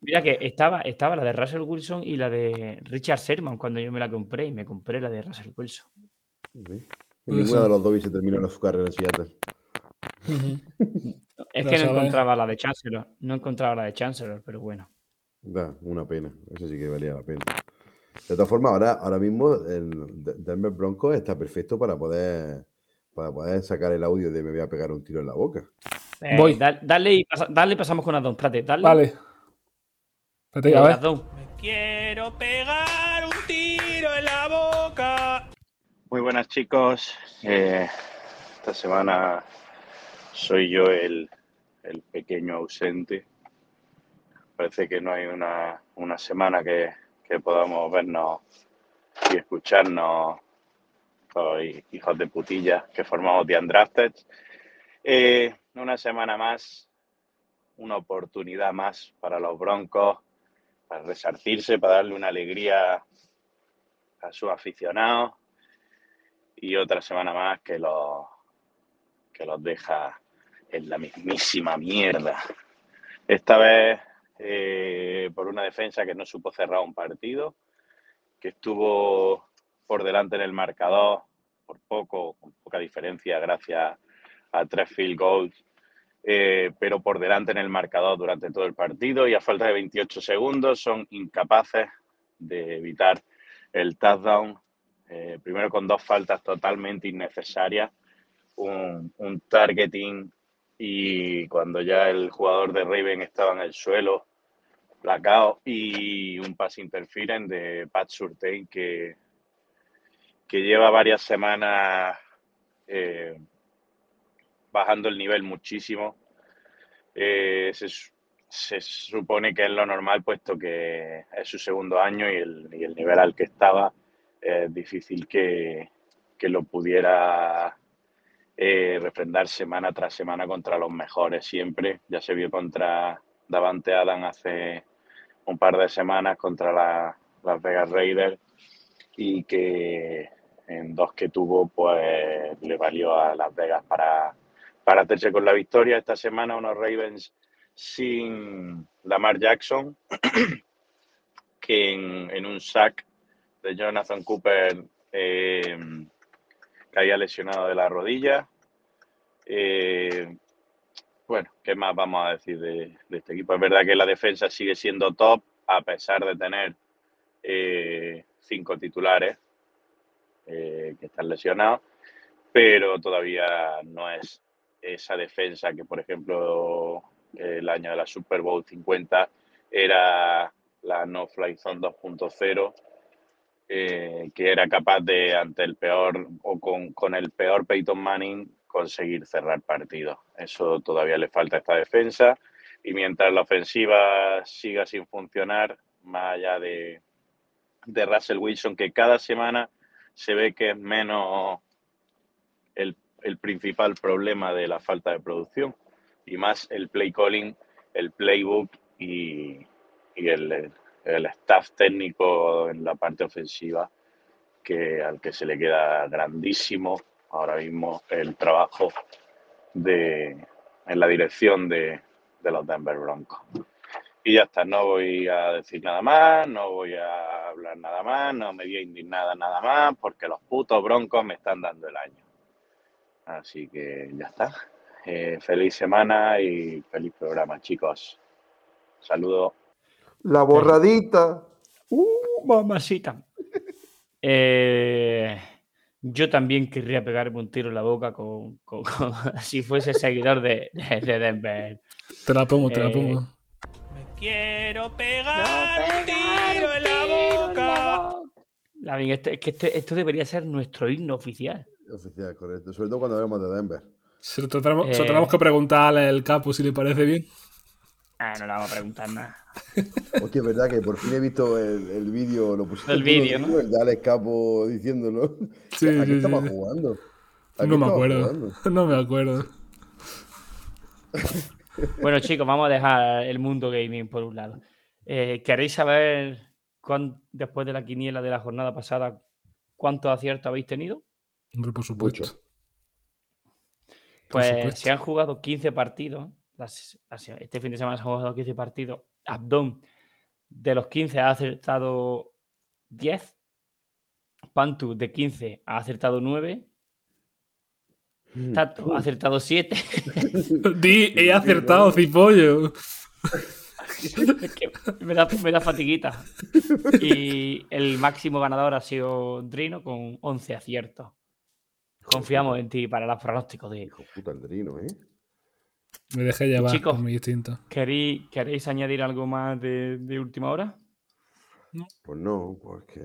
Mira que estaba, estaba la de Russell Wilson y la de Richard Sherman cuando yo me la compré y me compré la de Russell Wilson. Sí. Ser. de los dos se terminó su carrera en Seattle. Es Ya que no encontraba la de Chancellor, no encontraba la de Chancellor, pero bueno. Da, una pena. Eso sí que valía la pena. De todas formas, ahora, ahora mismo el De- Denver Broncos está perfecto para poder, para poder sacar el audio de me voy a pegar un tiro en la boca. Eh, Voy. da- dale y pasa- dale y pasamos con Adon. Espérate, dale. Vale. Espérate, a ver. Adon. Quiero pegar un tiro en la boca. Muy buenas chicos. Eh, esta semana soy yo el, el pequeño ausente. Parece que no hay una, una semana que, que podamos vernos y escucharnos, hi- hijos de putilla que formamos The Undrafted. Eh, una semana más, una oportunidad más para los Broncos, para resarcirse, para darle una alegría a sus aficionados y otra semana más que los que los deja en la mismísima mierda. Esta vez eh, por una defensa que no supo cerrar un partido, que estuvo por delante en el marcador por poco, con poca diferencia, gracias a tres field goals, eh, pero por delante en el marcador durante todo el partido y a falta de 28 segundos son incapaces de evitar el touchdown eh, primero con dos faltas totalmente innecesarias, un, un targeting y cuando ya el jugador de Raven estaba en el suelo, placado, y un pass interference de Pat Surtain que, que lleva varias semanas eh, bajando el nivel muchísimo. Eh, se, se supone que es lo normal, puesto que es su segundo año y el, y el nivel al que estaba es difícil que, que lo pudiera eh, refrendar semana tras semana contra los mejores siempre. Ya se vio contra Davante Adam hace un par de semanas contra la- las Vegas Raiders y que en dos que tuvo pues le valió a Las Vegas para, para hacerse con la victoria. Esta semana unos Ravens sin Lamar Jackson que en un sack de Jonathan Cooper eh, caía lesionado de la rodilla. Eh, bueno, ¿qué más vamos a decir de, este equipo? Es verdad que la defensa sigue siendo top a pesar de tener eh, cinco titulares que están lesionados, pero todavía no es esa defensa que, por ejemplo, el año de la Super Bowl 50 era la No Fly Zone 2.0, eh, que era capaz de, ante el peor o con, con el peor Peyton Manning, conseguir cerrar partidos. Eso todavía le falta a esta defensa y mientras la ofensiva siga sin funcionar, más allá de, de Russell Wilson, que cada semana se ve que es menos el, el principal problema de la falta de producción y más el play calling, el playbook y, y el, el staff técnico en la parte ofensiva que al que se le queda grandísimo ahora mismo el trabajo de, en la dirección de, de los Denver Broncos. Y ya está, no voy a decir nada más, no voy a hablar nada más, no me voy a indignar nada más, porque los putos broncos me están dando el año. Así que ya está. Eh, feliz semana y feliz programa, chicos. Saludos. La borradita. Uh, mamacita. Eh, yo también querría pegarme un tiro en la boca con, con- con- si fuese seguidor de, de- de Denver. Te la pongo, te la Eh, pongo. Me quiero pegar un tiro en la boca. Lavín, esto, es que esto debería ser nuestro himno oficial. Oficial, correcto. Sobre todo cuando hablamos de Denver. Se lo tenemos, se lo eh, tenemos que preguntar al capo si le parece bien. Ah, no le vamos a preguntar nada. Hostia, es verdad que por fin he visto el, el vídeo, lo pusiste El vídeo, ¿no? El de Capo diciéndolo. Sí, ¿A qué sí, estaba sí. jugando? ¿A qué No me acuerdo. jugando? No me acuerdo. Bueno, chicos, vamos a dejar el mundo gaming por un lado. Eh, ¿Queréis saber cuán- después de la quiniela de la jornada pasada cuántos aciertos habéis tenido? Hombre, por supuesto. Mucho. Por Pues supuesto. se han jugado 15 partidos. Las- las- este fin de semana se han jugado 15 partidos. Abdón, de los 15 ha acertado 10. Pantu, de 15, ha acertado 9. Tato, ha acertado 7. Di, he acertado, cipollo. Es que me da, me da fatiguita. Y el máximo ganador ha sido Drino con 11 aciertos. Confiamos en ti para los pronósticos de Hijo puta, el Drino, ¿eh? Me dejé llevar Chicos. con mi instinto. ¿Queréis, ¿Queréis añadir algo más de, de última hora? Pues no, pues que.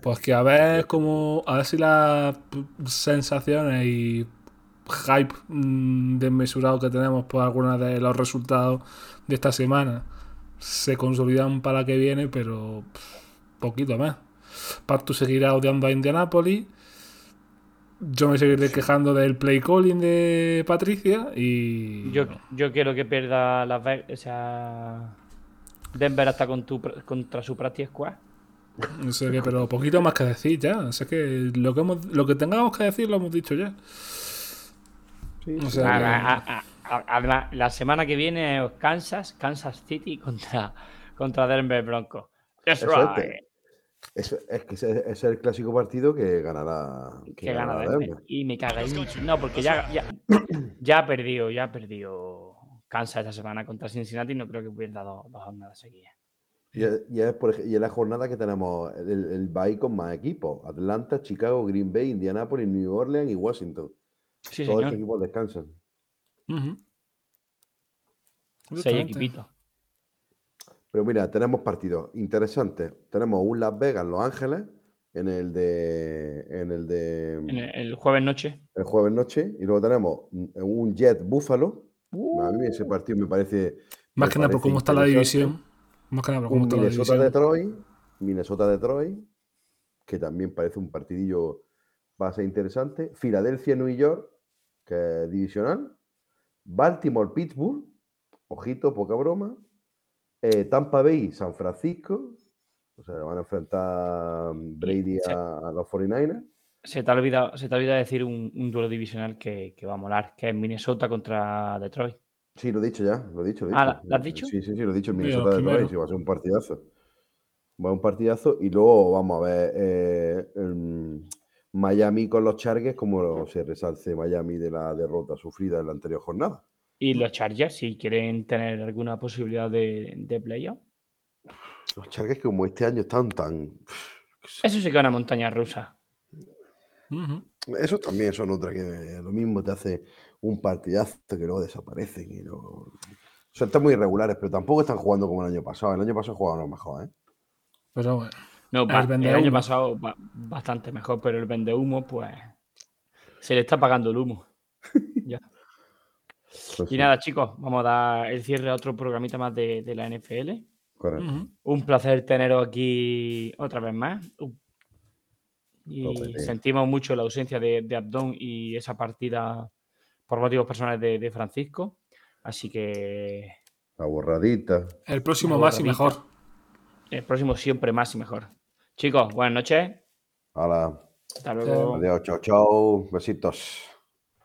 Pues que a ver cómo. A ver si las sensaciones y hype mm, desmesurado que tenemos por algunos de los resultados de esta semana se consolidan para la que viene, pero pff, poquito más. Pactu seguirá odiando a Indianapolis. Yo me seguiré quejando del play calling de Patricia y. Yo, yo quiero que pierda Las. O sea, Denver hasta con tu, pr- contra su practice squad. No sé qué, pero poquito más que decir ya. O sea que lo que, hemos, lo que tengamos que decir lo hemos dicho ya. O sea A- que- a- a- a- Además, la semana que viene es Kansas, Kansas City contra, contra Denver Broncos. That's right. Es, es que ese, ese es el clásico partido que ganará. Que, Que gana ganará. Denver. Y me cagáis. No, porque ya, ya, ya ha perdido, ya ha perdido Kansas esta semana contra Cincinnati. No creo que pierda dos, dos jornadas seguidas. Y, es- y es, por y es la jornada que tenemos el, el bye con más equipos: Atlanta, Chicago, Green Bay, Indianapolis, New Orleans y Washington. Sí, Todos señor. estos equipos descansan. Seis equipitos. Pero mira, tenemos partidos interesantes. Tenemos un Las Vegas, Los Ángeles, en el de. En el de. En el, el jueves noche. el jueves noche. Y luego tenemos un Jet Buffalo. A mí ese partido me parece. Más me que nada por cómo está la división. Más que nada por cómo está la Minnesota división. Detroit, Minnesota Detroit, que también parece un partidillo va a ser interesante. Filadelfia New York, que es divisional. Baltimore Pittsburgh, ojito, poca broma. Eh, Tampa Bay San Francisco, o sea, van a enfrentar Brady sí. a, a los 49ers. Se te ha olvidado, se te ha olvidado decir un, un duelo divisional que, que va a molar, que es Minnesota contra Detroit. Sí, lo he dicho ya, lo he dicho. Lo he Ah, dicho. ¿lo has dicho? Sí, sí, sí, lo he dicho. Minnesota Detroit, primero. sí, va a ser un partidazo. Va a ser un partidazo. Y luego vamos a ver eh, el Miami con los Chargers, como se resalce Miami de la derrota sufrida en la anterior jornada. Y los Chargers, si quieren tener alguna posibilidad de, de playoff. Los Chargers, como este año están tan. Eso sí que es una montaña rusa. Eso también son otras que lo mismo te hace un partidazo que luego desaparecen. Y no... O sea, están muy irregulares, pero tampoco están jugando como el año pasado. El año pasado jugaban lo mejor, ¿eh? Pero bueno. No, El el, año pasado ba- bastante mejor, pero el vende humo, pues se le está pagando el humo. Ya. Pues Y sí, nada, chicos, vamos a dar el cierre a otro programita más de, de la NFL. correcto. Un placer teneros aquí otra vez más. Y sentimos mucho la ausencia de, de Abdón y esa partida por motivos personales de, de Francisco. Así que La borradita. El próximo más y mejor. el próximo siempre más y mejor. Chicos, buenas noches. Hala. Hasta luego. Adiós, chao, chao. Besitos.